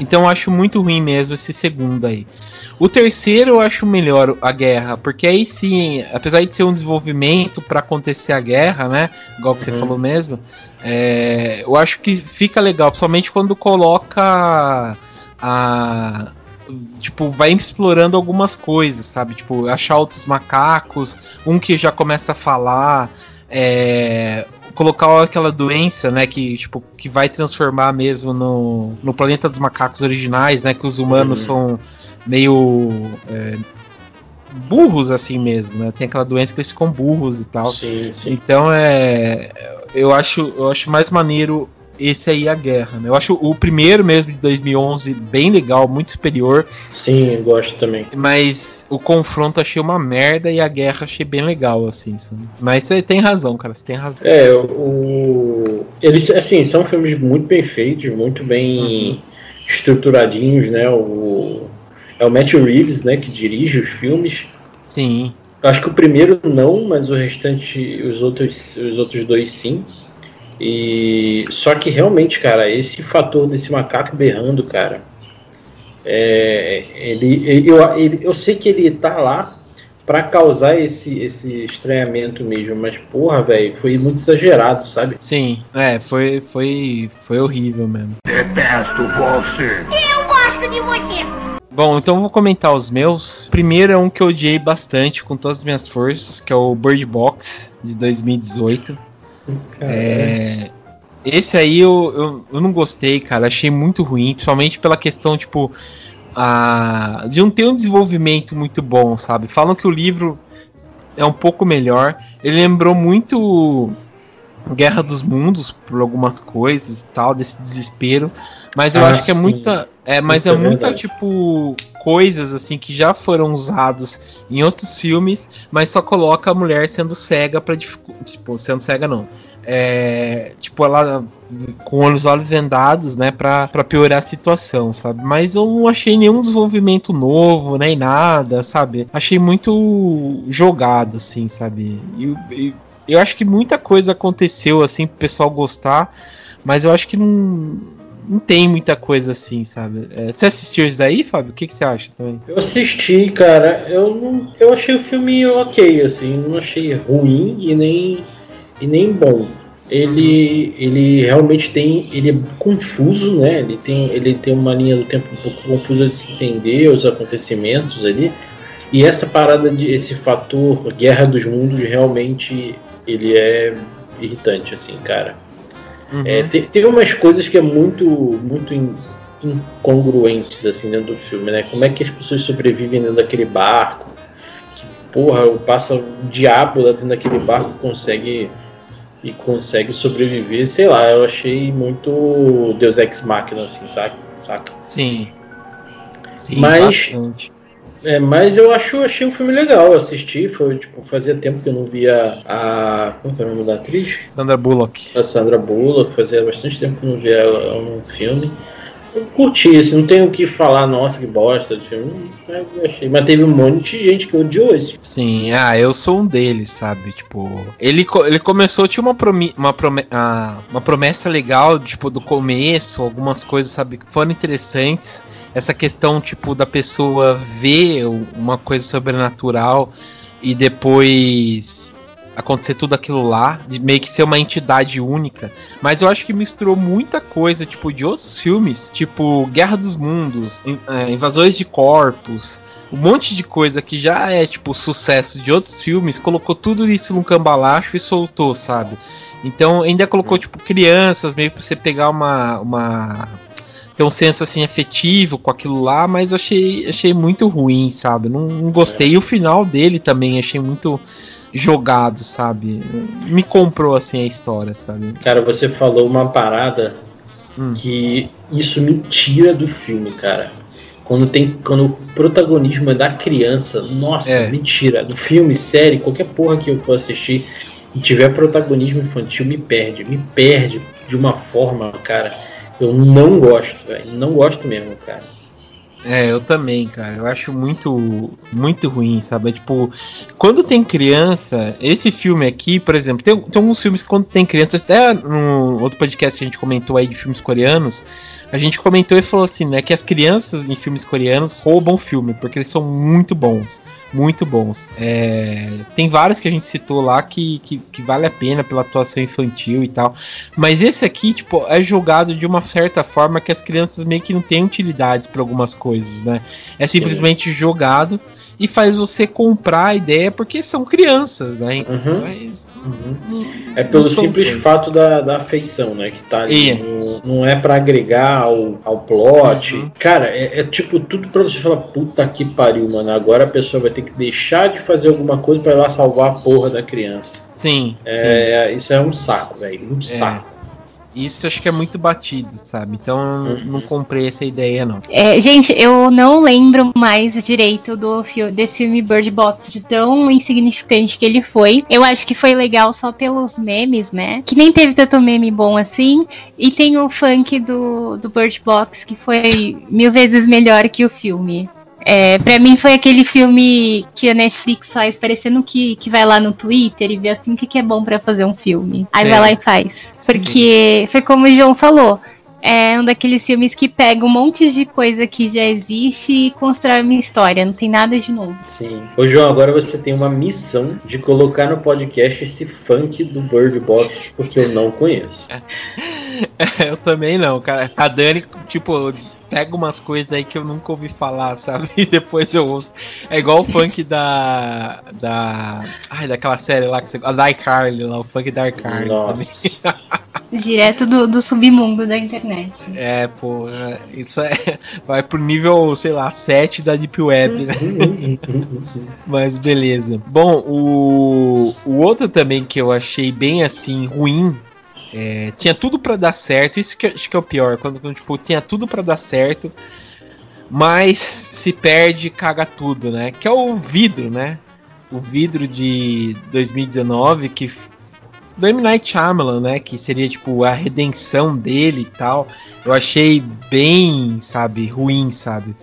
Então eu acho muito ruim mesmo esse segundo aí. O terceiro eu acho melhor a guerra, porque aí sim, apesar de ser um desenvolvimento para acontecer a guerra, né? Igual que uhum. você falou mesmo, é, eu acho que fica legal, principalmente quando coloca a tipo, vai explorando algumas coisas, sabe? Tipo, achar outros macacos, um que já começa a falar, é, colocar aquela doença, né, que, tipo, que vai transformar mesmo no, no planeta dos macacos originais, né, que os humanos uhum. são meio é, burros assim mesmo, né? Tem aquela doença que eles ficam burros e tal. Sim, sim. Então é, eu acho, eu acho mais maneiro esse aí a guerra, né? Eu acho o primeiro mesmo de 2011 bem legal, muito superior. Sim, eu gosto também. Mas o confronto achei uma merda e a guerra achei bem legal, assim. Sabe? Mas você tem razão, cara, você tem razão. É, o... eles, assim, são filmes muito bem feitos, muito bem uhum. estruturadinhos, né? O... É o Matt Reeves, né, que dirige os filmes. Sim. Acho que o primeiro não, mas o restante, os outros, os outros dois sim. E só que realmente, cara, esse fator desse macaco berrando, cara, é, ele, eu, ele, eu sei que ele tá lá para causar esse, esse estranhamento mesmo, mas porra, velho, foi muito exagerado, sabe? Sim, é, foi, foi, foi horrível mesmo. Detesto você. Eu gosto de você. Bom, então vou comentar os meus. Primeiro é um que eu odiei bastante com todas as minhas forças, que é o Bird Box de 2018. É, esse aí eu, eu, eu, não gostei, cara. Achei muito ruim, principalmente pela questão, tipo, a, de não ter um desenvolvimento muito bom, sabe? Falam que o livro é um pouco melhor. Ele lembrou muito Guerra dos Mundos por algumas coisas e tal, desse desespero. Mas eu ah, acho que é muita. É, mas Isso é, é muita, tipo, coisas assim que já foram usados em outros filmes, mas só coloca a mulher sendo cega para tipo, sendo cega não. É, tipo, ela com os olhos vendados, né, pra piorar a situação, sabe? Mas eu não achei nenhum desenvolvimento novo, nem nada, sabe? Achei muito jogado, assim, sabe? E, e eu acho que muita coisa aconteceu, assim, pro pessoal gostar, mas eu acho que não não tem muita coisa assim, sabe? É, você assistiu isso daí, Fábio? O que, que você acha também? Eu assisti, cara. Eu, não, eu achei o filme ok, assim. Não achei ruim e nem, e nem bom. Ele, ele realmente tem. Ele é confuso, né? Ele tem, ele tem uma linha do tempo um pouco confusa de se entender os acontecimentos ali. E essa parada de esse fator Guerra dos Mundos realmente ele é irritante, assim, cara. Uhum. É, tem, tem umas coisas que é muito, muito incongruentes assim dentro do filme, né? Como é que as pessoas sobrevivem dentro daquele barco? porra, passa o diabo lá dentro daquele barco consegue e consegue sobreviver, sei lá, eu achei muito Deus Ex Machina, assim, saca? saca? Sim. Sim, mas, é, mas eu acho, achei um filme legal, eu assisti, foi, tipo, fazia tempo que eu não via a. Como é o nome da atriz? Sandra Bullock. A Sandra Bullock, fazia bastante tempo que eu não via ela num filme. Eu curti, assim, não tenho o que falar, nossa, que bosta de filme. Mas, teve um monte de gente que odiou esse. Sim, ah, eu sou um deles, sabe? Tipo, ele, ele começou, tinha uma, promi, uma, prome, ah, uma promessa legal, tipo, do começo, algumas coisas, sabe, que foram interessantes. Essa questão, tipo, da pessoa ver uma coisa sobrenatural e depois acontecer tudo aquilo lá, de meio que ser uma entidade única. Mas eu acho que misturou muita coisa, tipo, de outros filmes, tipo Guerra dos Mundos, é, Invasões de Corpos, um monte de coisa que já é, tipo, sucesso de outros filmes, colocou tudo isso num cambalacho e soltou, sabe? Então ainda colocou, tipo, crianças, meio pra você pegar uma. uma ter um senso assim afetivo com aquilo lá, mas achei, achei muito ruim, sabe? Não, não gostei. E o final dele também achei muito jogado, sabe? Me comprou assim a história, sabe? Cara, você falou uma parada hum. que isso me tira do filme, cara. Quando tem quando o protagonismo é da criança, nossa, é. mentira. Do filme, série, qualquer porra que eu for assistir e tiver protagonismo infantil, me perde, me perde de uma forma, cara. Eu não gosto, velho. Não gosto mesmo, cara. É, eu também, cara. Eu acho muito, muito ruim, sabe? É, tipo, quando tem criança, esse filme aqui, por exemplo, tem, tem alguns filmes que quando tem criança, até no outro podcast que a gente comentou aí de filmes coreanos, a gente comentou e falou assim, né, que as crianças em filmes coreanos roubam filme, porque eles são muito bons muito bons. É, tem vários que a gente citou lá que, que, que, vale a pena pela atuação infantil e tal. Mas esse aqui, tipo, é jogado de uma certa forma que as crianças meio que não têm utilidades para algumas coisas, né? É simplesmente Sim. jogado e faz você comprar a ideia porque são crianças, né? Uhum. Mas, uhum. é pelo simples fato da, da afeição, né? Que tá ali. No, não é para agregar ao, ao plot. Uhum. Cara, é, é, tipo tudo pra você falar, puta que pariu, mano. Agora a pessoa vai ter que deixar de fazer alguma coisa para ir lá salvar a porra da criança. Sim. É, sim. Isso é um saco, velho. Um é. saco. Isso acho que é muito batido, sabe? Então uhum. não comprei essa ideia, não. É, gente, eu não lembro mais direito do desse filme Bird Box, de tão insignificante que ele foi. Eu acho que foi legal só pelos memes, né? Que nem teve tanto meme bom assim. E tem o funk do, do Bird Box, que foi mil vezes melhor que o filme. É, pra mim foi aquele filme que a Netflix faz parecendo que, que vai lá no Twitter e vê assim o que, que é bom para fazer um filme. Aí vai lá e faz. Sim. Porque foi como o João falou. É um daqueles filmes que pega um monte de coisa que já existe e constrói uma história, não tem nada de novo. Sim. Ô João, agora você tem uma missão de colocar no podcast esse funk do Bird Box, porque eu não conheço. eu também não, cara. A Dani, tipo, pega umas coisas aí que eu nunca ouvi falar, sabe? E depois eu ouço. É igual o funk da. da. Ai, daquela série lá que você. A da iCarly lá, o funk da iCarly Direto do, do submundo da internet. É, pô, isso é. Vai pro nível, sei lá, 7 da Deep Web, né? Mas beleza. Bom, o, o outro também que eu achei bem assim, ruim, é, tinha tudo para dar certo, isso que acho que é o pior, quando, quando tipo, tinha tudo para dar certo, mas se perde, caga tudo, né? Que é o vidro, né? O vidro de 2019 que do M. Night Shyamalan, né? Que seria tipo a redenção dele e tal. Eu achei bem, sabe, ruim, sabe?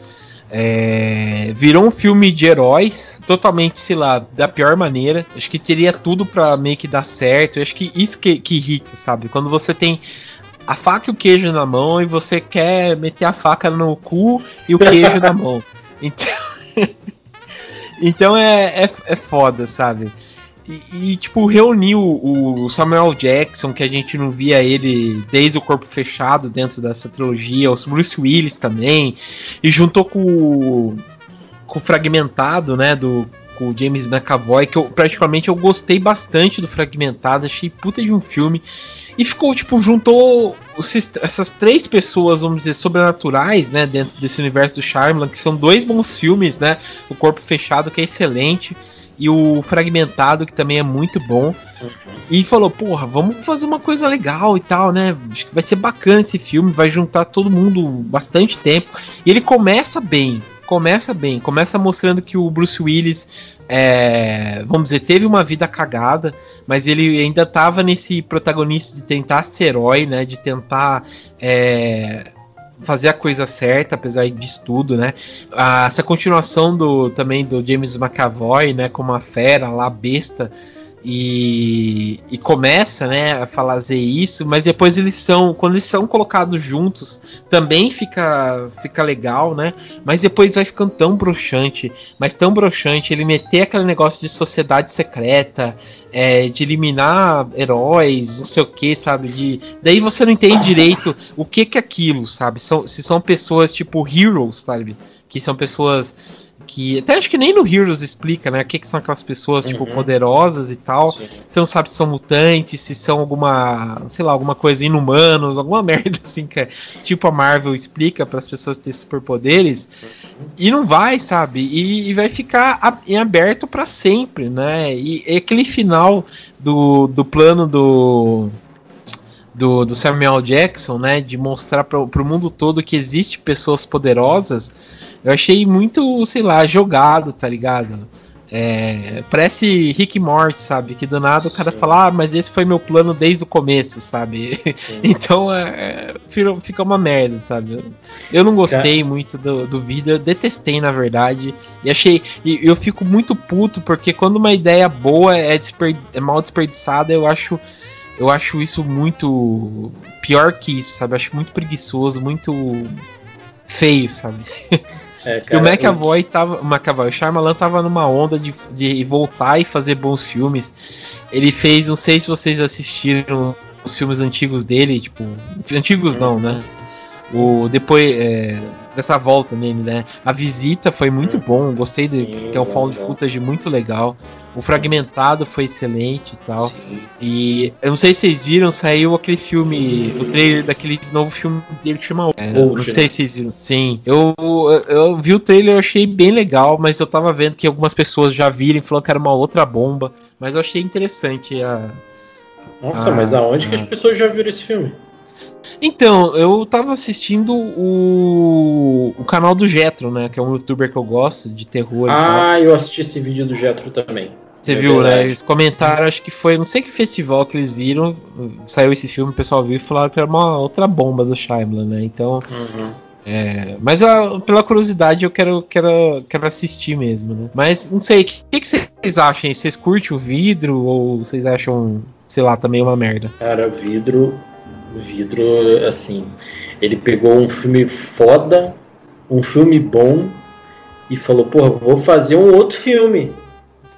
É, virou um filme de heróis, totalmente, sei lá, da pior maneira. Acho que teria tudo para meio que dar certo. Acho que isso que, que irrita, sabe? Quando você tem a faca e o queijo na mão e você quer meter a faca no cu e o queijo na mão. Então, então é, é, é foda, sabe? E, e, tipo, reuniu o Samuel Jackson, que a gente não via ele desde o Corpo Fechado dentro dessa trilogia, os Bruce Willis também, e juntou com, com o Fragmentado, né, do com o James McAvoy, que eu praticamente eu gostei bastante do Fragmentado, achei puta de um filme. E ficou, tipo, juntou essas três pessoas, vamos dizer, sobrenaturais, né, dentro desse universo do Shyamalan, que são dois bons filmes, né? O Corpo Fechado, que é excelente, e o Fragmentado, que também é muito bom. E falou, porra, vamos fazer uma coisa legal e tal, né? Acho que vai ser bacana esse filme, vai juntar todo mundo bastante tempo. E ele começa bem, começa bem, começa mostrando que o Bruce Willis, é, vamos dizer, teve uma vida cagada, mas ele ainda tava nesse protagonista de tentar ser herói, né? De tentar é, fazer a coisa certa, apesar disso tudo, né? Ah, essa continuação do também do James McAvoy, né? Como a fera lá, besta e, e, começa né, a fazer isso, mas depois eles são, quando eles são colocados juntos, também fica, fica legal, né? Mas depois vai ficando tão broxante, mas tão broxante, ele meter aquele negócio de sociedade secreta, é, de eliminar heróis, não sei o que, sabe? De, daí você não entende direito o que que é aquilo, sabe? São, se são pessoas tipo heroes, sabe? Que são pessoas que até acho que nem no Heroes explica, né? O que, que são aquelas pessoas, tipo, uhum. tipo, poderosas e tal. Sim. Você não sabe se são mutantes, se são alguma, sei lá, alguma coisa inumanos, alguma merda assim que é, tipo a Marvel explica para as pessoas terem superpoderes. Uhum. E não vai, sabe? E, e vai ficar em aberto para sempre, né? E, e aquele final do, do plano do do, do Samuel Jackson, né, de mostrar para o mundo todo que existe pessoas poderosas, eu achei muito, sei lá, jogado, tá ligado? É, parece Rick Morty, sabe? Que do nada o cara fala, ah, mas esse foi meu plano desde o começo, sabe? então é, é, fica uma merda, sabe? Eu não gostei cara. muito do, do vídeo, eu detestei, na verdade. E achei. E eu fico muito puto, porque quando uma ideia boa é, desper, é mal desperdiçada, eu acho. Eu acho isso muito pior que isso, sabe? Eu acho muito preguiçoso, muito feio, sabe? É, cara, e o McAvoy tava. O McAvoy, o Shyamalan tava numa onda de, de voltar e fazer bons filmes. Ele fez, não sei se vocês assistiram os filmes antigos dele, tipo. Antigos não, né? O, depois. É, dessa volta nele, né? A visita foi muito bom, gostei de Sim, ter um found footage muito legal. O fragmentado foi excelente e tal. Sim. E eu não sei se vocês viram, saiu aquele filme, o trailer daquele novo filme dele que chama. É, não sei se vocês viram. Sim, eu, eu vi o trailer, eu achei bem legal, mas eu tava vendo que algumas pessoas já viram e falaram que era uma outra bomba. Mas eu achei interessante a. Nossa, a, mas aonde a... que as pessoas já viram esse filme? Então, eu tava assistindo o, o canal do Jetro, né? Que é um youtuber que eu gosto de terror. Ah, eu assisti esse vídeo do Jetro também. Você é viu, né? verdade. né? Eles comentaram, acho que foi, não sei que festival que eles viram, saiu esse filme, o pessoal viu e falaram que era uma outra bomba do Shyamalan, né? Então. Uhum. É, mas a, pela curiosidade eu quero, quero, quero assistir mesmo, né? Mas não sei, o que, que, que, vocês acham? Vocês curtem o vidro ou vocês acham, sei lá, também uma merda? Cara, vidro Vidro, assim, ele pegou um filme foda, um filme bom, e falou, porra, vou fazer um outro filme.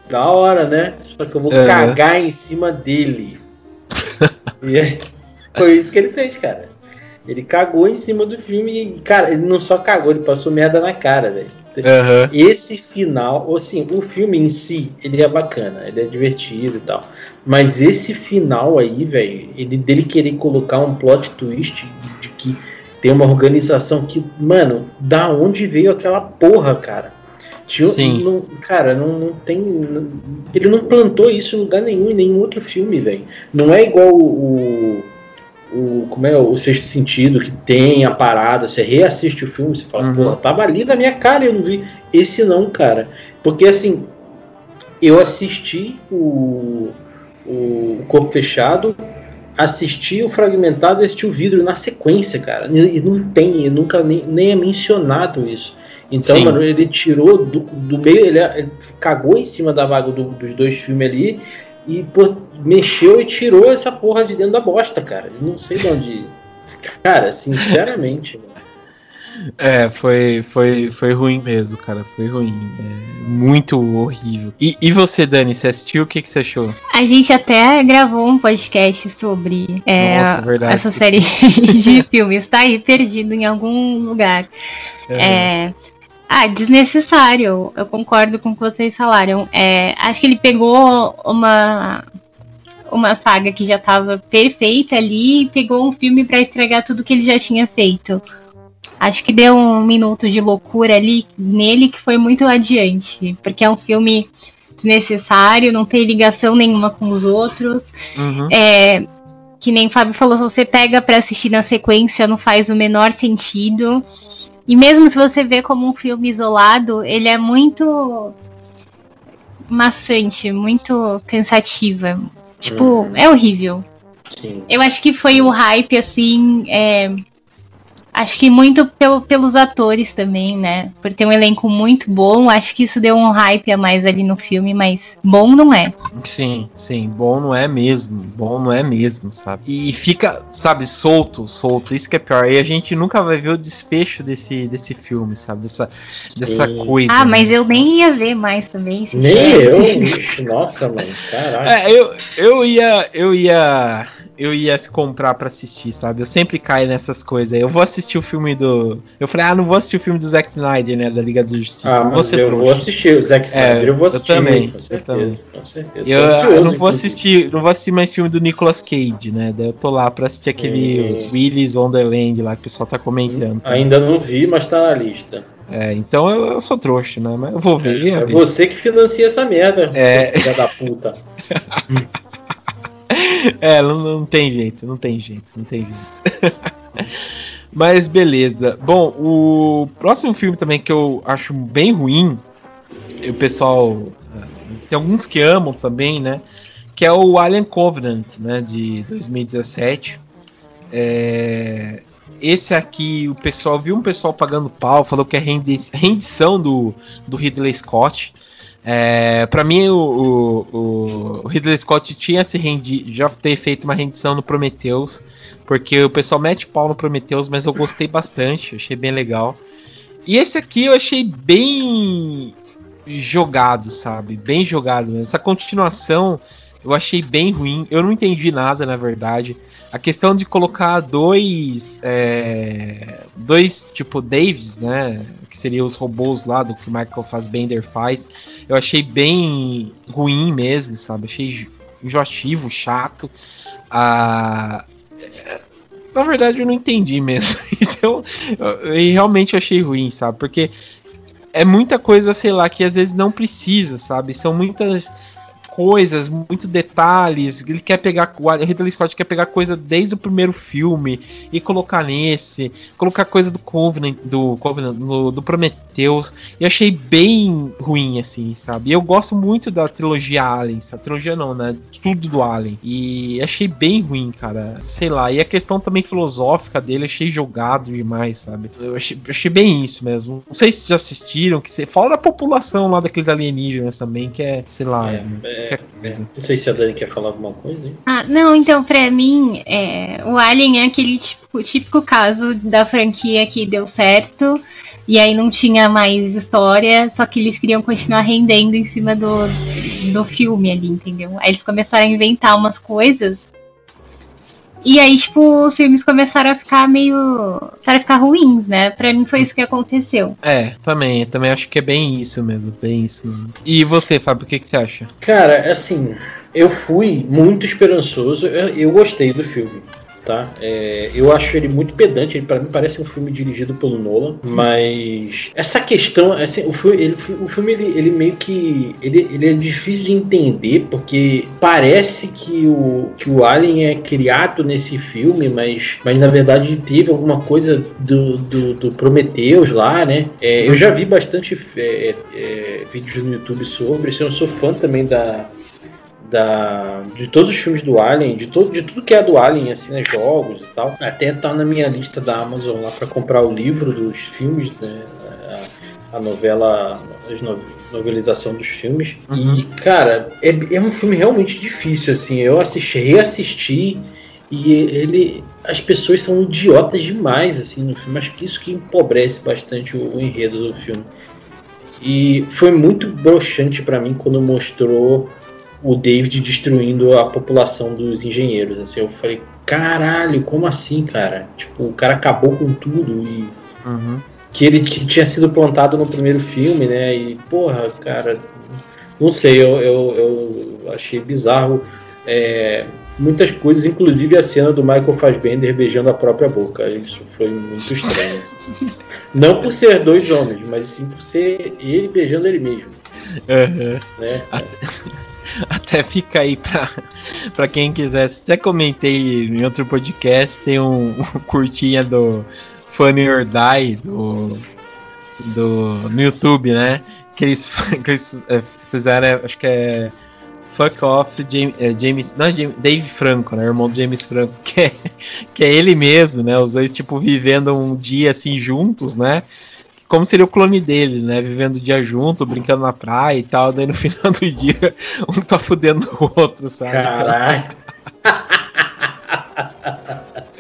Da hora, né? Só que eu vou é. cagar em cima dele. e aí, foi isso que ele fez, cara. Ele cagou em cima do filme e, cara, ele não só cagou, ele passou merda na cara, velho. Uhum. Esse final, assim, o filme em si, ele é bacana, ele é divertido e tal. Mas esse final aí, velho, ele dele querer colocar um plot twist de, que tem uma organização que, mano, da onde veio aquela porra, cara? Tinha, Sim. Não, cara, não, não tem. Não, ele não plantou isso em lugar nenhum, em nenhum outro filme, velho. Não é igual o, o o, como é o sexto sentido, que tem a parada, você reassiste o filme, você fala, uhum. pô, tava ali na minha cara e eu não vi. Esse não, cara. Porque assim, eu assisti o, o Corpo Fechado, assisti o Fragmentado e assisti o Vidro na sequência, cara. E não tem, nunca nem, nem é mencionado isso. Então, Sim. mano, ele tirou do, do meio, ele, ele, cagou em cima da vaga do, dos dois filmes ali e pô, mexeu e tirou essa porra de dentro da bosta, cara. Eu não sei de onde. Cara, sinceramente. É, foi, foi, foi ruim mesmo, cara. Foi ruim. É muito horrível. E, e você, Dani, você assistiu? O que, que você achou? A gente até gravou um podcast sobre é, Nossa, verdade, essa série de filmes. Tá aí perdido em algum lugar. É. é ah, desnecessário. Eu concordo com o que vocês falaram. É, acho que ele pegou uma uma saga que já estava perfeita ali e pegou um filme para estragar tudo que ele já tinha feito. Acho que deu um minuto de loucura ali nele que foi muito adiante, porque é um filme desnecessário, não tem ligação nenhuma com os outros. Uhum. É, que nem o Fábio falou, se você pega para assistir na sequência, não faz o menor sentido. E mesmo se você vê como um filme isolado, ele é muito maçante, muito cansativa. Tipo, uhum. é horrível. Sim. Eu acho que foi o hype, assim, é, Acho que muito pelo, pelos atores também, né? Por ter um elenco muito bom, acho que isso deu um hype a mais ali no filme, mas bom não é. Sim, sim, bom não é mesmo. Bom não é mesmo, sabe? E fica, sabe, solto, solto. Isso que é pior. E a gente nunca vai ver o desfecho desse, desse filme, sabe? Dessa, dessa coisa. Ah, né? mas eu nem ia ver mais também. Nem eu? Nossa, mano, caralho. É, eu, eu ia. Eu ia eu ia se comprar para assistir, sabe? Eu sempre caio nessas coisas. Eu vou assistir o filme do. Eu falei, ah, não vou assistir o filme do Zack Snyder, né? Da Liga da Justiça. Ah, mas eu trouxa. vou assistir o Zack Snyder, é, eu vou assistir. Eu também, com certeza, eu também. Com certeza. Eu, eu não vou assistir, não vou assistir mais filme do Nicolas Cage, né? Daí eu tô lá pra assistir aquele. Willis Wonderland lá que o pessoal tá comentando. Ainda não vi, mas tá na lista. É, então eu, eu, sou trouxa, né? Mas eu vou ver. É, é você que financia essa merda, é... filha da puta. é, não, não, tem jeito, não tem jeito, não tem jeito. Mas beleza. Bom, o próximo filme também que eu acho bem ruim, o pessoal. Tem alguns que amam também, né? Que é o Alien Covenant, né? De 2017. É, esse aqui, o pessoal viu um pessoal pagando pau, falou que é rendição do, do Ridley Scott. É, para mim, o, o, o, Ridley Scott tinha se rendido, já ter feito uma rendição no Prometheus, porque o pessoal mete pau no Prometheus, mas eu gostei bastante, achei bem legal. E esse aqui eu achei bem jogado, sabe? Bem jogado mesmo. Essa continuação eu achei bem ruim, eu não entendi nada, na verdade. A questão de colocar dois. É, dois, tipo, Daves, né? Que seriam os robôs lá do que o Michael Fassbender faz. Eu achei bem ruim mesmo, sabe? Achei enjoativo, chato. Ah, na verdade, eu não entendi mesmo. Isso eu, eu, eu realmente achei ruim, sabe? Porque é muita coisa, sei lá, que às vezes não precisa, sabe? São muitas coisas, muitos detalhes. Ele quer pegar. O Ridley Scott quer pegar coisa desde o primeiro filme e colocar nesse. Colocar coisa do Covenant, do, Covenant, do, do Prometheus. E achei bem ruim, assim, sabe? Eu gosto muito da trilogia Alien. A trilogia não, né? Tudo do Alien. E achei bem ruim, cara. Sei lá. E a questão também filosófica dele, achei jogado demais, sabe? Eu achei, achei bem isso mesmo. Não sei se já assistiram. que Fala da população lá daqueles alienígenas também, que é, sei lá. É, é qualquer coisa. Não sei se a Dani quer falar alguma coisa. Hein? Ah, não, então, pra mim, é, o Alien é aquele típico, típico caso da franquia que deu certo. E aí não tinha mais história, só que eles queriam continuar rendendo em cima do, do filme ali, entendeu? Aí eles começaram a inventar umas coisas e aí, tipo, os filmes começaram a ficar meio. Começaram a ficar ruins, né? Pra mim foi isso que aconteceu. É, também. Também acho que é bem isso mesmo. Bem isso mesmo. E você, Fábio, o que, que você acha? Cara, assim, eu fui muito esperançoso. Eu, eu gostei do filme tá? É, eu acho ele muito pedante, ele para mim parece um filme dirigido pelo Nolan, mas essa questão, assim, o filme, ele, o filme ele, ele meio que ele, ele é difícil de entender porque parece que o, que o Alien é criado nesse filme, mas, mas na verdade teve alguma coisa do, do, do Prometheus lá, né? É, eu já vi bastante é, é vídeos no YouTube sobre isso, eu sou fã também da da, de todos os filmes do Alien, de, todo, de tudo que é do Alien, assim, né, jogos e tal. Até tá na minha lista da Amazon lá para comprar o livro dos filmes, né, a, a novela, a novelização dos filmes. Uhum. E, cara, é, é um filme realmente difícil, assim. Eu assisti, reassisti e ele. As pessoas são idiotas demais, assim, no filme. Acho que isso que empobrece bastante o, o enredo do filme. E foi muito broxante para mim quando mostrou o David destruindo a população dos engenheiros. Assim, eu falei, caralho, como assim, cara? Tipo, o cara acabou com tudo e. Uhum. Que ele que tinha sido plantado no primeiro filme, né? E, porra, cara, não sei, eu, eu, eu achei bizarro. É, muitas coisas, inclusive a cena do Michael Fassbender beijando a própria boca. Isso foi muito estranho. não por ser dois homens, mas sim por ser ele beijando ele mesmo. Uhum. Né? Até, fica aí pra, pra quem quiser. Até comentei em outro podcast, tem um, um curtinha do Funny or Die do, do, no YouTube, né? Que eles, que eles é, fizeram, acho que é Fuck Off James, é, James não, James, Dave Franco, né, irmão do James Franco, que é, que é ele mesmo, né, os dois, tipo, vivendo um dia, assim, juntos, né, como seria o clone dele, né, vivendo o dia junto, brincando na praia e tal, daí no final do dia, um tá fudendo o outro, sabe? Caralho!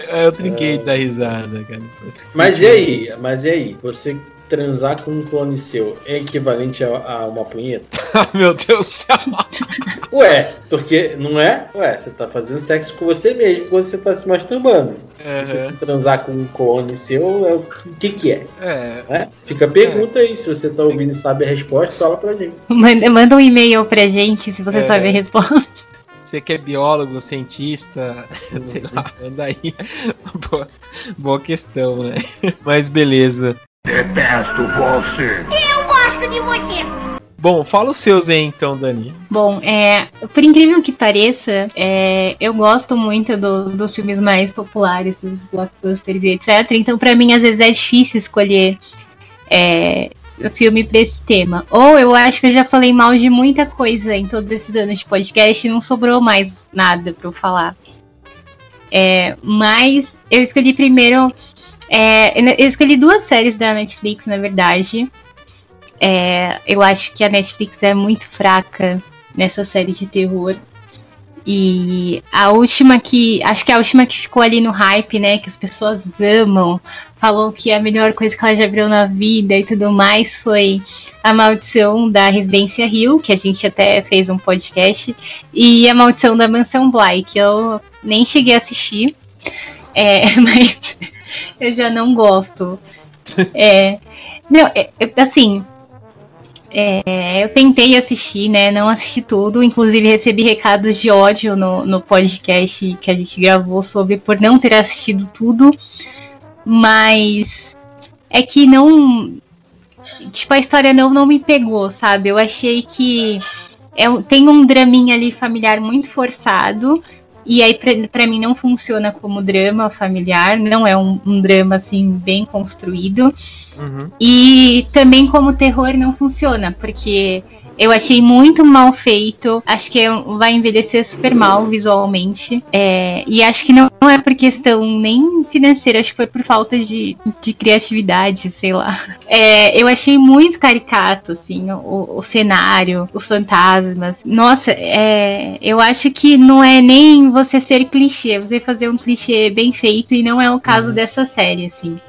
Eu trinquei é... da risada, cara. Mas e aí? Mas e aí? Você transar com um clone seu é equivalente a, a uma punheta? Ah, meu Deus do céu! Ué, porque não é? Ué, você tá fazendo sexo com você mesmo quando você tá se masturbando. Uhum. Se você transar com um clone seu, é o que que é? É. é? Fica a pergunta é. aí, se você tá ouvindo e sabe a resposta, fala pra gente. Manda, manda um e-mail pra gente se você é. sabe a resposta. Você que é biólogo, cientista, sei lá, anda aí. Boa, boa questão, né? Mas beleza. Detesto você. Eu gosto de você. Bom, fala os seus aí então, Dani. Bom, é, por incrível que pareça, é, eu gosto muito do, dos filmes mais populares, dos blockbusters e etc. Então, para mim, às vezes é difícil escolher é, o filme pra esse tema. Ou eu acho que eu já falei mal de muita coisa em todos esses anos de podcast e não sobrou mais nada para eu falar. É, mas eu escolhi primeiro é, eu escolhi duas séries da Netflix, na verdade. É, eu acho que a Netflix é muito fraca nessa série de terror. E a última que. Acho que a última que ficou ali no hype, né? Que as pessoas amam. Falou que a melhor coisa que ela já viu na vida e tudo mais foi A Maldição da Residência Rio, que a gente até fez um podcast. E A Maldição da Mansão Bly, que eu nem cheguei a assistir. É, mas eu já não gosto. é, não, é, assim, é, eu tentei assistir, né? Não assisti tudo. Inclusive recebi recados de ódio no, no podcast que a gente gravou sobre por não ter assistido tudo. Mas é que não. Tipo, a história não, não me pegou, sabe? Eu achei que é, tem um draminha ali familiar muito forçado. E aí, para mim, não funciona como drama familiar, não é um, um drama assim bem construído. Uhum. E também como terror não funciona, porque eu achei muito mal feito. Acho que vai envelhecer super mal visualmente. É, e acho que não, não, é por questão nem financeira, acho que foi por falta de, de criatividade, sei lá. É, eu achei muito caricato, assim, o, o cenário, os fantasmas. Nossa, é, eu acho que não é nem você ser clichê, você fazer um clichê bem feito, e não é o caso uhum. dessa série, assim.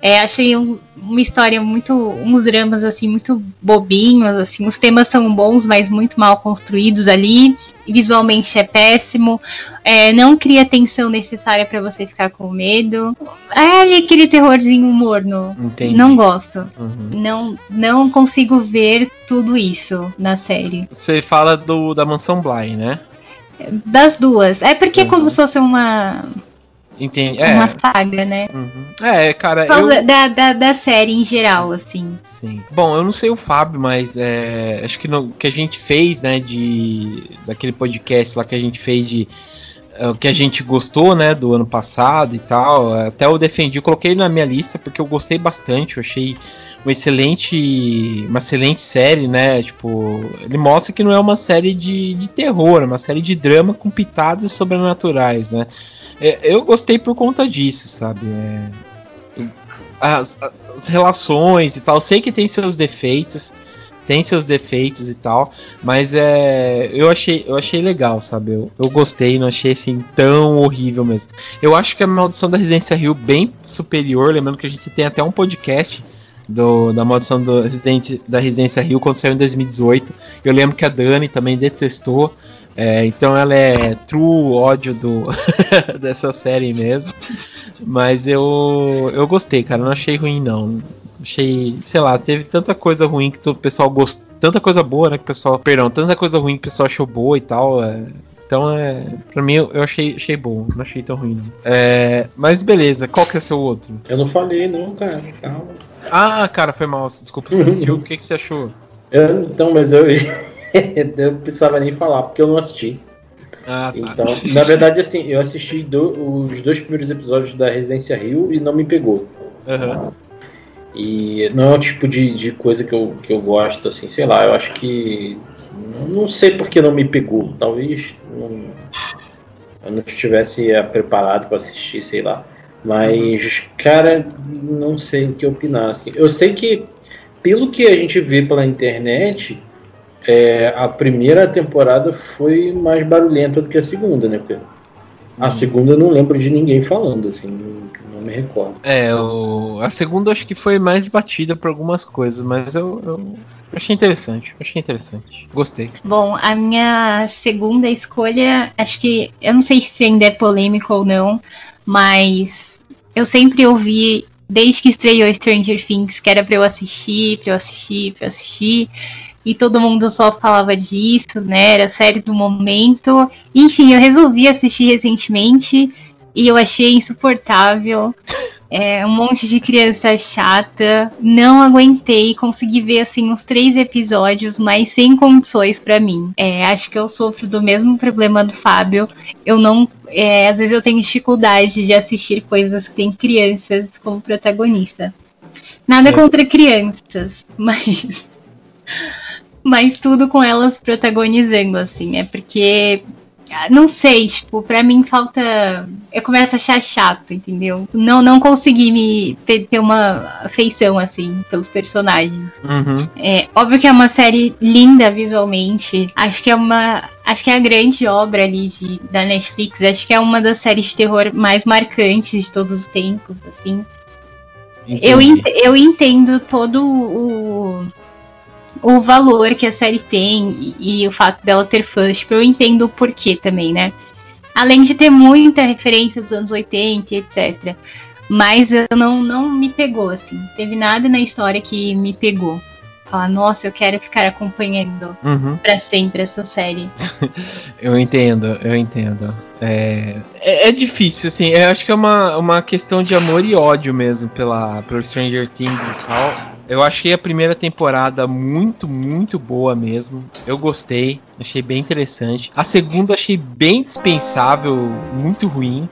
É, achei um, uma história muito. uns dramas assim, muito bobinhos, assim. Os temas são bons, mas muito mal construídos ali. Visualmente é péssimo. É, não cria tensão necessária para você ficar com medo. É aquele terrorzinho morno. Entendi. Não gosto. Uhum. Não, não consigo ver tudo isso na série. Você fala do da mansão Bly, né? Das duas. É porque uhum. é como se fosse uma Entendi. É. Uma saga, né? Uhum. É, cara. Eu... Da, da, da série em geral, assim. Sim. Bom, eu não sei o Fábio, mas é, acho que no que a gente fez, né, de. Daquele podcast lá que a gente fez de. É, o que a gente gostou, né, do ano passado e tal. Até eu defendi, eu coloquei na minha lista porque eu gostei bastante. Eu achei uma excelente, uma excelente série, né? Tipo, ele mostra que não é uma série de, de terror, é uma série de drama com pitadas sobrenaturais, né? É, eu gostei por conta disso, sabe? É, as, as, relações e tal, sei que tem seus defeitos, tem seus defeitos e tal, mas é, eu achei, eu achei legal, sabe? Eu, eu gostei, não achei assim tão horrível mesmo. Eu acho que a Maldição da Residência Rio bem superior, lembrando que a gente tem até um podcast do, da maldição do Residente, da Residência Rio quando saiu em 2018. Eu lembro que a Dani também detestou. É, então ela é true ódio do dessa série mesmo. Mas eu, eu gostei, cara. Não achei ruim, não. Achei, sei lá, teve tanta coisa ruim que o pessoal gostou. Tanta coisa boa, né? Que o pessoal. Perdão, tanta coisa ruim que o pessoal achou boa e tal. É, então, é, pra mim, eu achei, achei bom. Não achei tão ruim, não. É, mas beleza, qual que é o seu outro? Eu não falei, não, cara. Calma. Ah, cara, foi mal. Desculpa, você assistiu. o que, que você achou? Eu, então, mas eu, eu precisava nem falar, porque eu não assisti. Ah, tá. Então, na verdade, assim, eu assisti do, os dois primeiros episódios da Residência Rio e não me pegou. Uhum. E não é o tipo de, de coisa que eu, que eu gosto, assim, sei lá, eu acho que. Não sei porque não me pegou. Talvez não, eu não estivesse é, preparado para assistir, sei lá. Mas, cara, não sei o que opinar. Assim. Eu sei que, pelo que a gente vê pela internet, é, a primeira temporada foi mais barulhenta do que a segunda, né? Porque a uhum. segunda eu não lembro de ninguém falando, assim, não, não me recordo. É, o, a segunda acho que foi mais batida por algumas coisas, mas eu, eu achei interessante, achei interessante. Gostei. Bom, a minha segunda escolha, acho que, eu não sei se ainda é polêmico ou não, mas eu sempre ouvi, desde que estreou Stranger Things, que era pra eu assistir, pra eu assistir, pra eu assistir e todo mundo só falava disso, né? Era série do momento. Enfim, eu resolvi assistir recentemente e eu achei insuportável. É, um monte de criança chata. Não aguentei. Consegui ver assim uns três episódios, mas sem condições para mim. É, acho que eu sofro do mesmo problema do Fábio. Eu não. É, às vezes eu tenho dificuldade de assistir coisas que tem crianças como protagonista. Nada é. contra crianças, mas mas tudo com elas protagonizando, assim, é porque. Não sei, tipo, pra mim falta. Eu começo a achar chato, entendeu? Não, não consegui me ter, uma afeição, assim, pelos personagens. Uhum. É, óbvio que é uma série linda visualmente. Acho que é uma. Acho que é a grande obra ali de, da Netflix. Acho que é uma das séries de terror mais marcantes de todos os tempos, assim. Eu, eu entendo todo o, o valor que a série tem e, e o fato dela ter fãs. Tipo, eu entendo o porquê também, né? Além de ter muita referência dos anos 80 e etc. Mas eu não, não me pegou, assim. Teve nada na história que me pegou. Falar, nossa, eu quero ficar acompanhando uhum. para sempre essa série. eu entendo, eu entendo. É, é, é, difícil, assim. Eu acho que é uma, uma questão de amor e ódio mesmo pela, pelo Stranger Things e tal. Eu achei a primeira temporada muito, muito boa mesmo. Eu gostei, achei bem interessante. A segunda achei bem dispensável, muito ruim.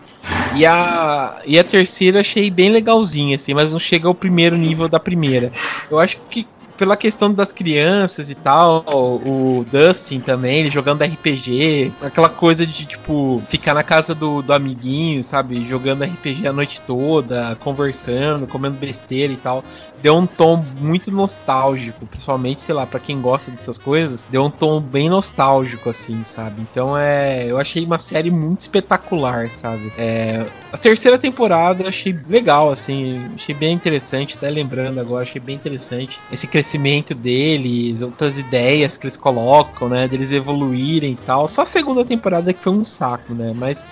E a, e a terceira achei bem legalzinha, assim, mas não chega ao primeiro nível da primeira. Eu acho que pela questão das crianças e tal, o Dustin também, ele jogando RPG, aquela coisa de, tipo, ficar na casa do, do amiguinho, sabe? Jogando RPG a noite toda, conversando, comendo besteira e tal. Deu um tom muito nostálgico, principalmente, sei lá, para quem gosta dessas coisas, deu um tom bem nostálgico, assim, sabe? Então é. Eu achei uma série muito espetacular, sabe? É, a terceira temporada eu achei legal, assim, achei bem interessante, até lembrando agora, achei bem interessante esse crescimento deles, outras ideias que eles colocam, né? Deles evoluírem e tal. Só a segunda temporada que foi um saco, né? Mas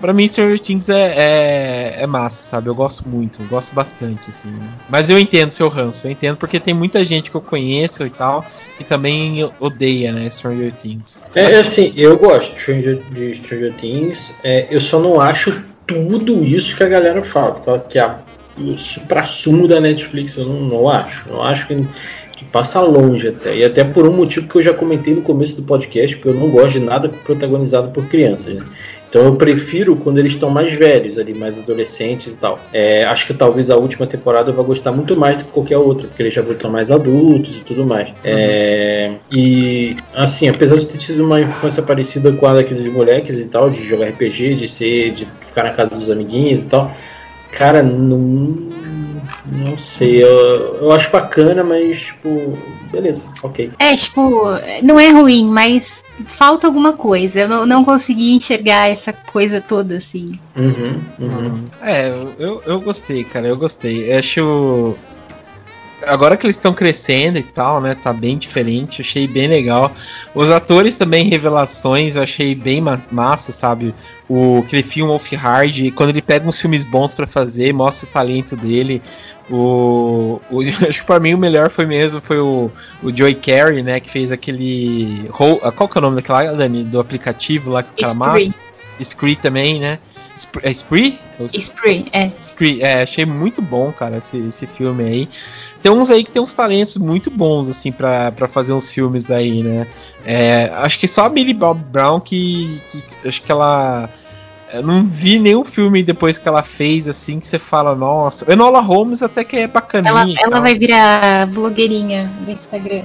para mim Stranger Things é, é, é, massa, sabe? Eu gosto muito, eu gosto bastante, assim. Mas eu entendo seu ranço, eu entendo porque tem muita gente que eu conheço e tal que também odeia, né, Stranger Things. É, assim, eu gosto de Stranger, de Stranger Things, é, eu só não acho tudo isso que a galera fala, que a o supra-sumo da Netflix, eu não, não acho. Não acho que, que, passa longe até. E até por um motivo que eu já comentei no começo do podcast, porque eu não gosto de nada protagonizado por crianças. Né? Então eu prefiro quando eles estão mais velhos ali, mais adolescentes e tal. É, acho que talvez a última temporada eu vá gostar muito mais do que qualquer outra, porque eles já estão mais adultos e tudo mais. Uhum. É, e assim, apesar de ter tido uma infância parecida com a daqueles moleques e tal, de jogar RPG, de ser, de ficar na casa dos amiguinhos e tal Cara, não. Não sei, eu, eu acho bacana, mas, tipo, beleza, ok. É, tipo, não é ruim, mas falta alguma coisa. Eu não, não consegui enxergar essa coisa toda, assim. Uhum, uhum. É, eu, eu gostei, cara, eu gostei. Eu acho agora que eles estão crescendo e tal, né? Tá bem diferente, achei bem legal. Os atores também, revelações, achei bem massa, sabe? O aquele filme Wolf Hard, quando ele pega uns filmes bons para fazer, mostra o talento dele. O, o acho que para mim o melhor foi mesmo foi o, o Joey Carey, né, que fez aquele qual que é o nome daquela Dani do aplicativo lá que o cara Scree também, né? É Spree? Spree, é. Spree, é, achei muito bom, cara, esse, esse filme aí. Tem uns aí que tem uns talentos muito bons, assim, pra, pra fazer uns filmes aí, né? É, acho que só a Millie Bob Brown que, que. Acho que ela. Eu não vi nenhum filme depois que ela fez, assim, que você fala, nossa. Enola Holmes até que é bacaninha. Ela, ela vai virar blogueirinha do Instagram.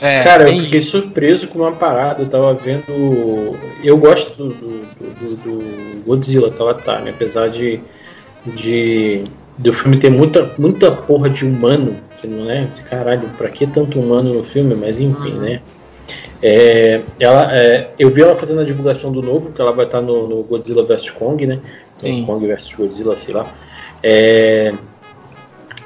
É, Cara, eu fiquei isso. surpreso com uma parada. Eu tava vendo. Eu gosto do, do, do, do Godzilla que ela tá, né? Apesar de, de do filme ter muita, muita porra de humano, que não é. Caralho, pra que tanto humano no filme? Mas enfim, hum. né? É, ela, é, eu vi ela fazendo a divulgação do novo, que ela vai estar no, no Godzilla vs Kong, né? Sim. Kong vs Godzilla, sei lá. É,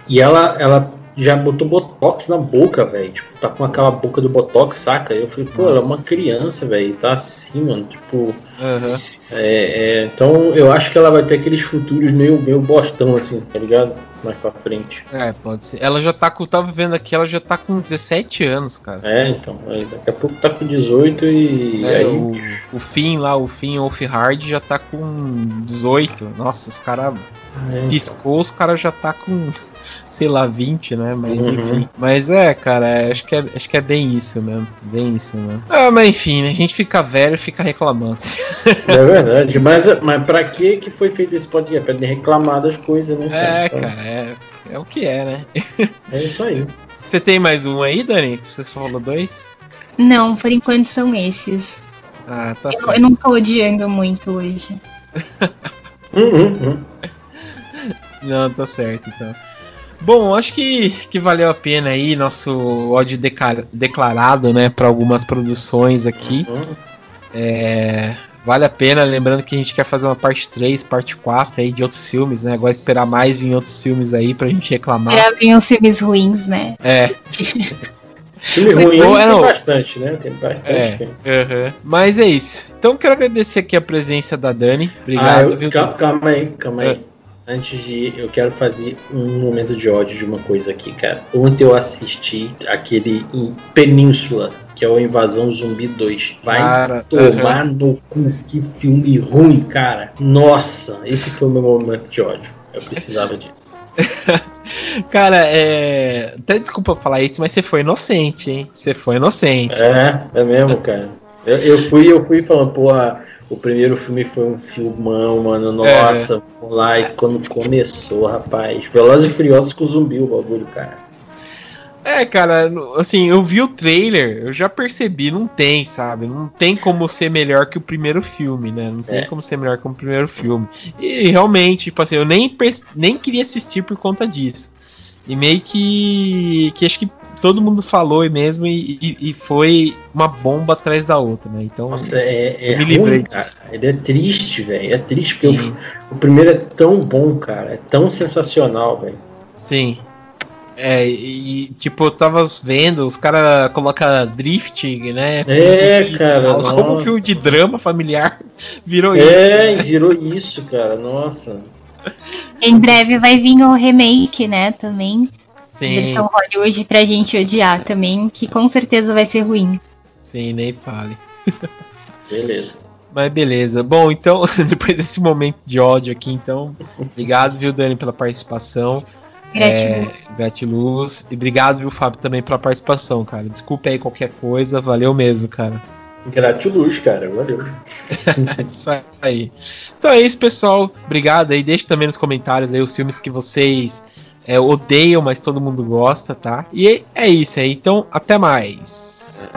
e ela, ela já botou botox na boca, velho. Tipo, tá com aquela boca do botox, saca? Eu falei, pô, ela é uma criança, velho. Tá assim, mano. Tipo. Uhum. É, é, então eu acho que ela vai ter aqueles futuros meio, meio bostão, assim, tá ligado? Mais pra frente. É, pode ser. Ela já tá com. Tava vendo aqui, ela já tá com 17 anos, cara. É, então. Daqui a pouco tá com 18 e. É, aí... o, o Finn lá, o Finn Wolf Hard já tá com 18. Nossa, os caras. É, então. piscou, os caras já tá com sei lá, 20, né? Mas uhum. enfim. Mas é, cara, é, acho que é, acho que é bem isso mesmo. Bem isso mesmo. Ah, mas enfim, né? A gente fica velho e fica reclamando. É verdade. Mas, mas pra que que foi feito esse podcast? Pra reclamar das coisas, né? É, cara, cara é, é o que é, né? É isso aí. Você tem mais um aí, Dani? Você falou dois? Não, por enquanto são esses. Ah, tá eu, certo. eu não tô odiando muito hoje. uhum, uhum. Não, tá certo, então. Bom, acho que, que valeu a pena aí nosso ódio declarado, né, para algumas produções aqui. Uhum. É, vale a pena, lembrando que a gente quer fazer uma parte 3, parte 4 aí de outros filmes, né? Agora esperar mais em outros filmes aí pra gente reclamar. Já vir uns filmes ruins, né? É. Filme ruim Bom, tem bastante, né? Tem bastante. É, Mas é isso. Então quero agradecer aqui a presença da Dani. Obrigado, ah, eu, viu? Calma, calma aí, calma aí. É. Antes de. Eu quero fazer um momento de ódio de uma coisa aqui, cara. Ontem eu assisti aquele Península, que é o Invasão Zumbi 2. Vai cara, tomar uh -huh. no cu. Que filme ruim, cara. Nossa, esse foi o meu momento de ódio. Eu precisava disso. Cara, é. Até desculpa falar isso, mas você foi inocente, hein? Você foi inocente. É, é mesmo, cara. Eu, eu fui, eu fui falando, porra, o primeiro filme foi um filmão, mano. Nossa, é. lá e quando começou, rapaz. Velozes e Furiosos com zumbi o bagulho, cara. É, cara, assim, eu vi o trailer, eu já percebi, não tem, sabe? Não tem como ser melhor que o primeiro filme, né? Não tem é. como ser melhor que o primeiro filme. E realmente, tipo assim, eu nem, nem queria assistir por conta disso. E meio que. que acho que todo mundo falou mesmo e, e, e, foi uma bomba atrás da outra, né? Então, Nossa, é, é me livrei ruim, disso. Ele é triste, velho. É triste porque o, o, primeiro é tão bom, cara. É tão sensacional, velho. Sim. É, e tipo, eu tava vendo, os caras colocam drift, né? É, cara. Como um filme de drama familiar virou é, isso. É, né? virou isso, cara. Nossa. Em breve vai vir o remake, né? Também. Sim. Versão Hollywood pra gente odiar também, que com certeza vai ser ruim. Sim, nem fale. Beleza. Mas beleza. Bom, então, depois desse momento de ódio aqui, então, obrigado, viu, Dani, pela participação. Gratiluz. É, gratiluz. E obrigado, viu, Fábio, também pela participação, cara. Desculpa aí qualquer coisa, valeu mesmo, cara. Gratiluz, cara, valeu. isso aí. Então é isso, pessoal. Obrigado aí. Deixe também nos comentários aí os filmes que vocês é, odeiam, mas todo mundo gosta, tá? E é isso aí. Então, até mais.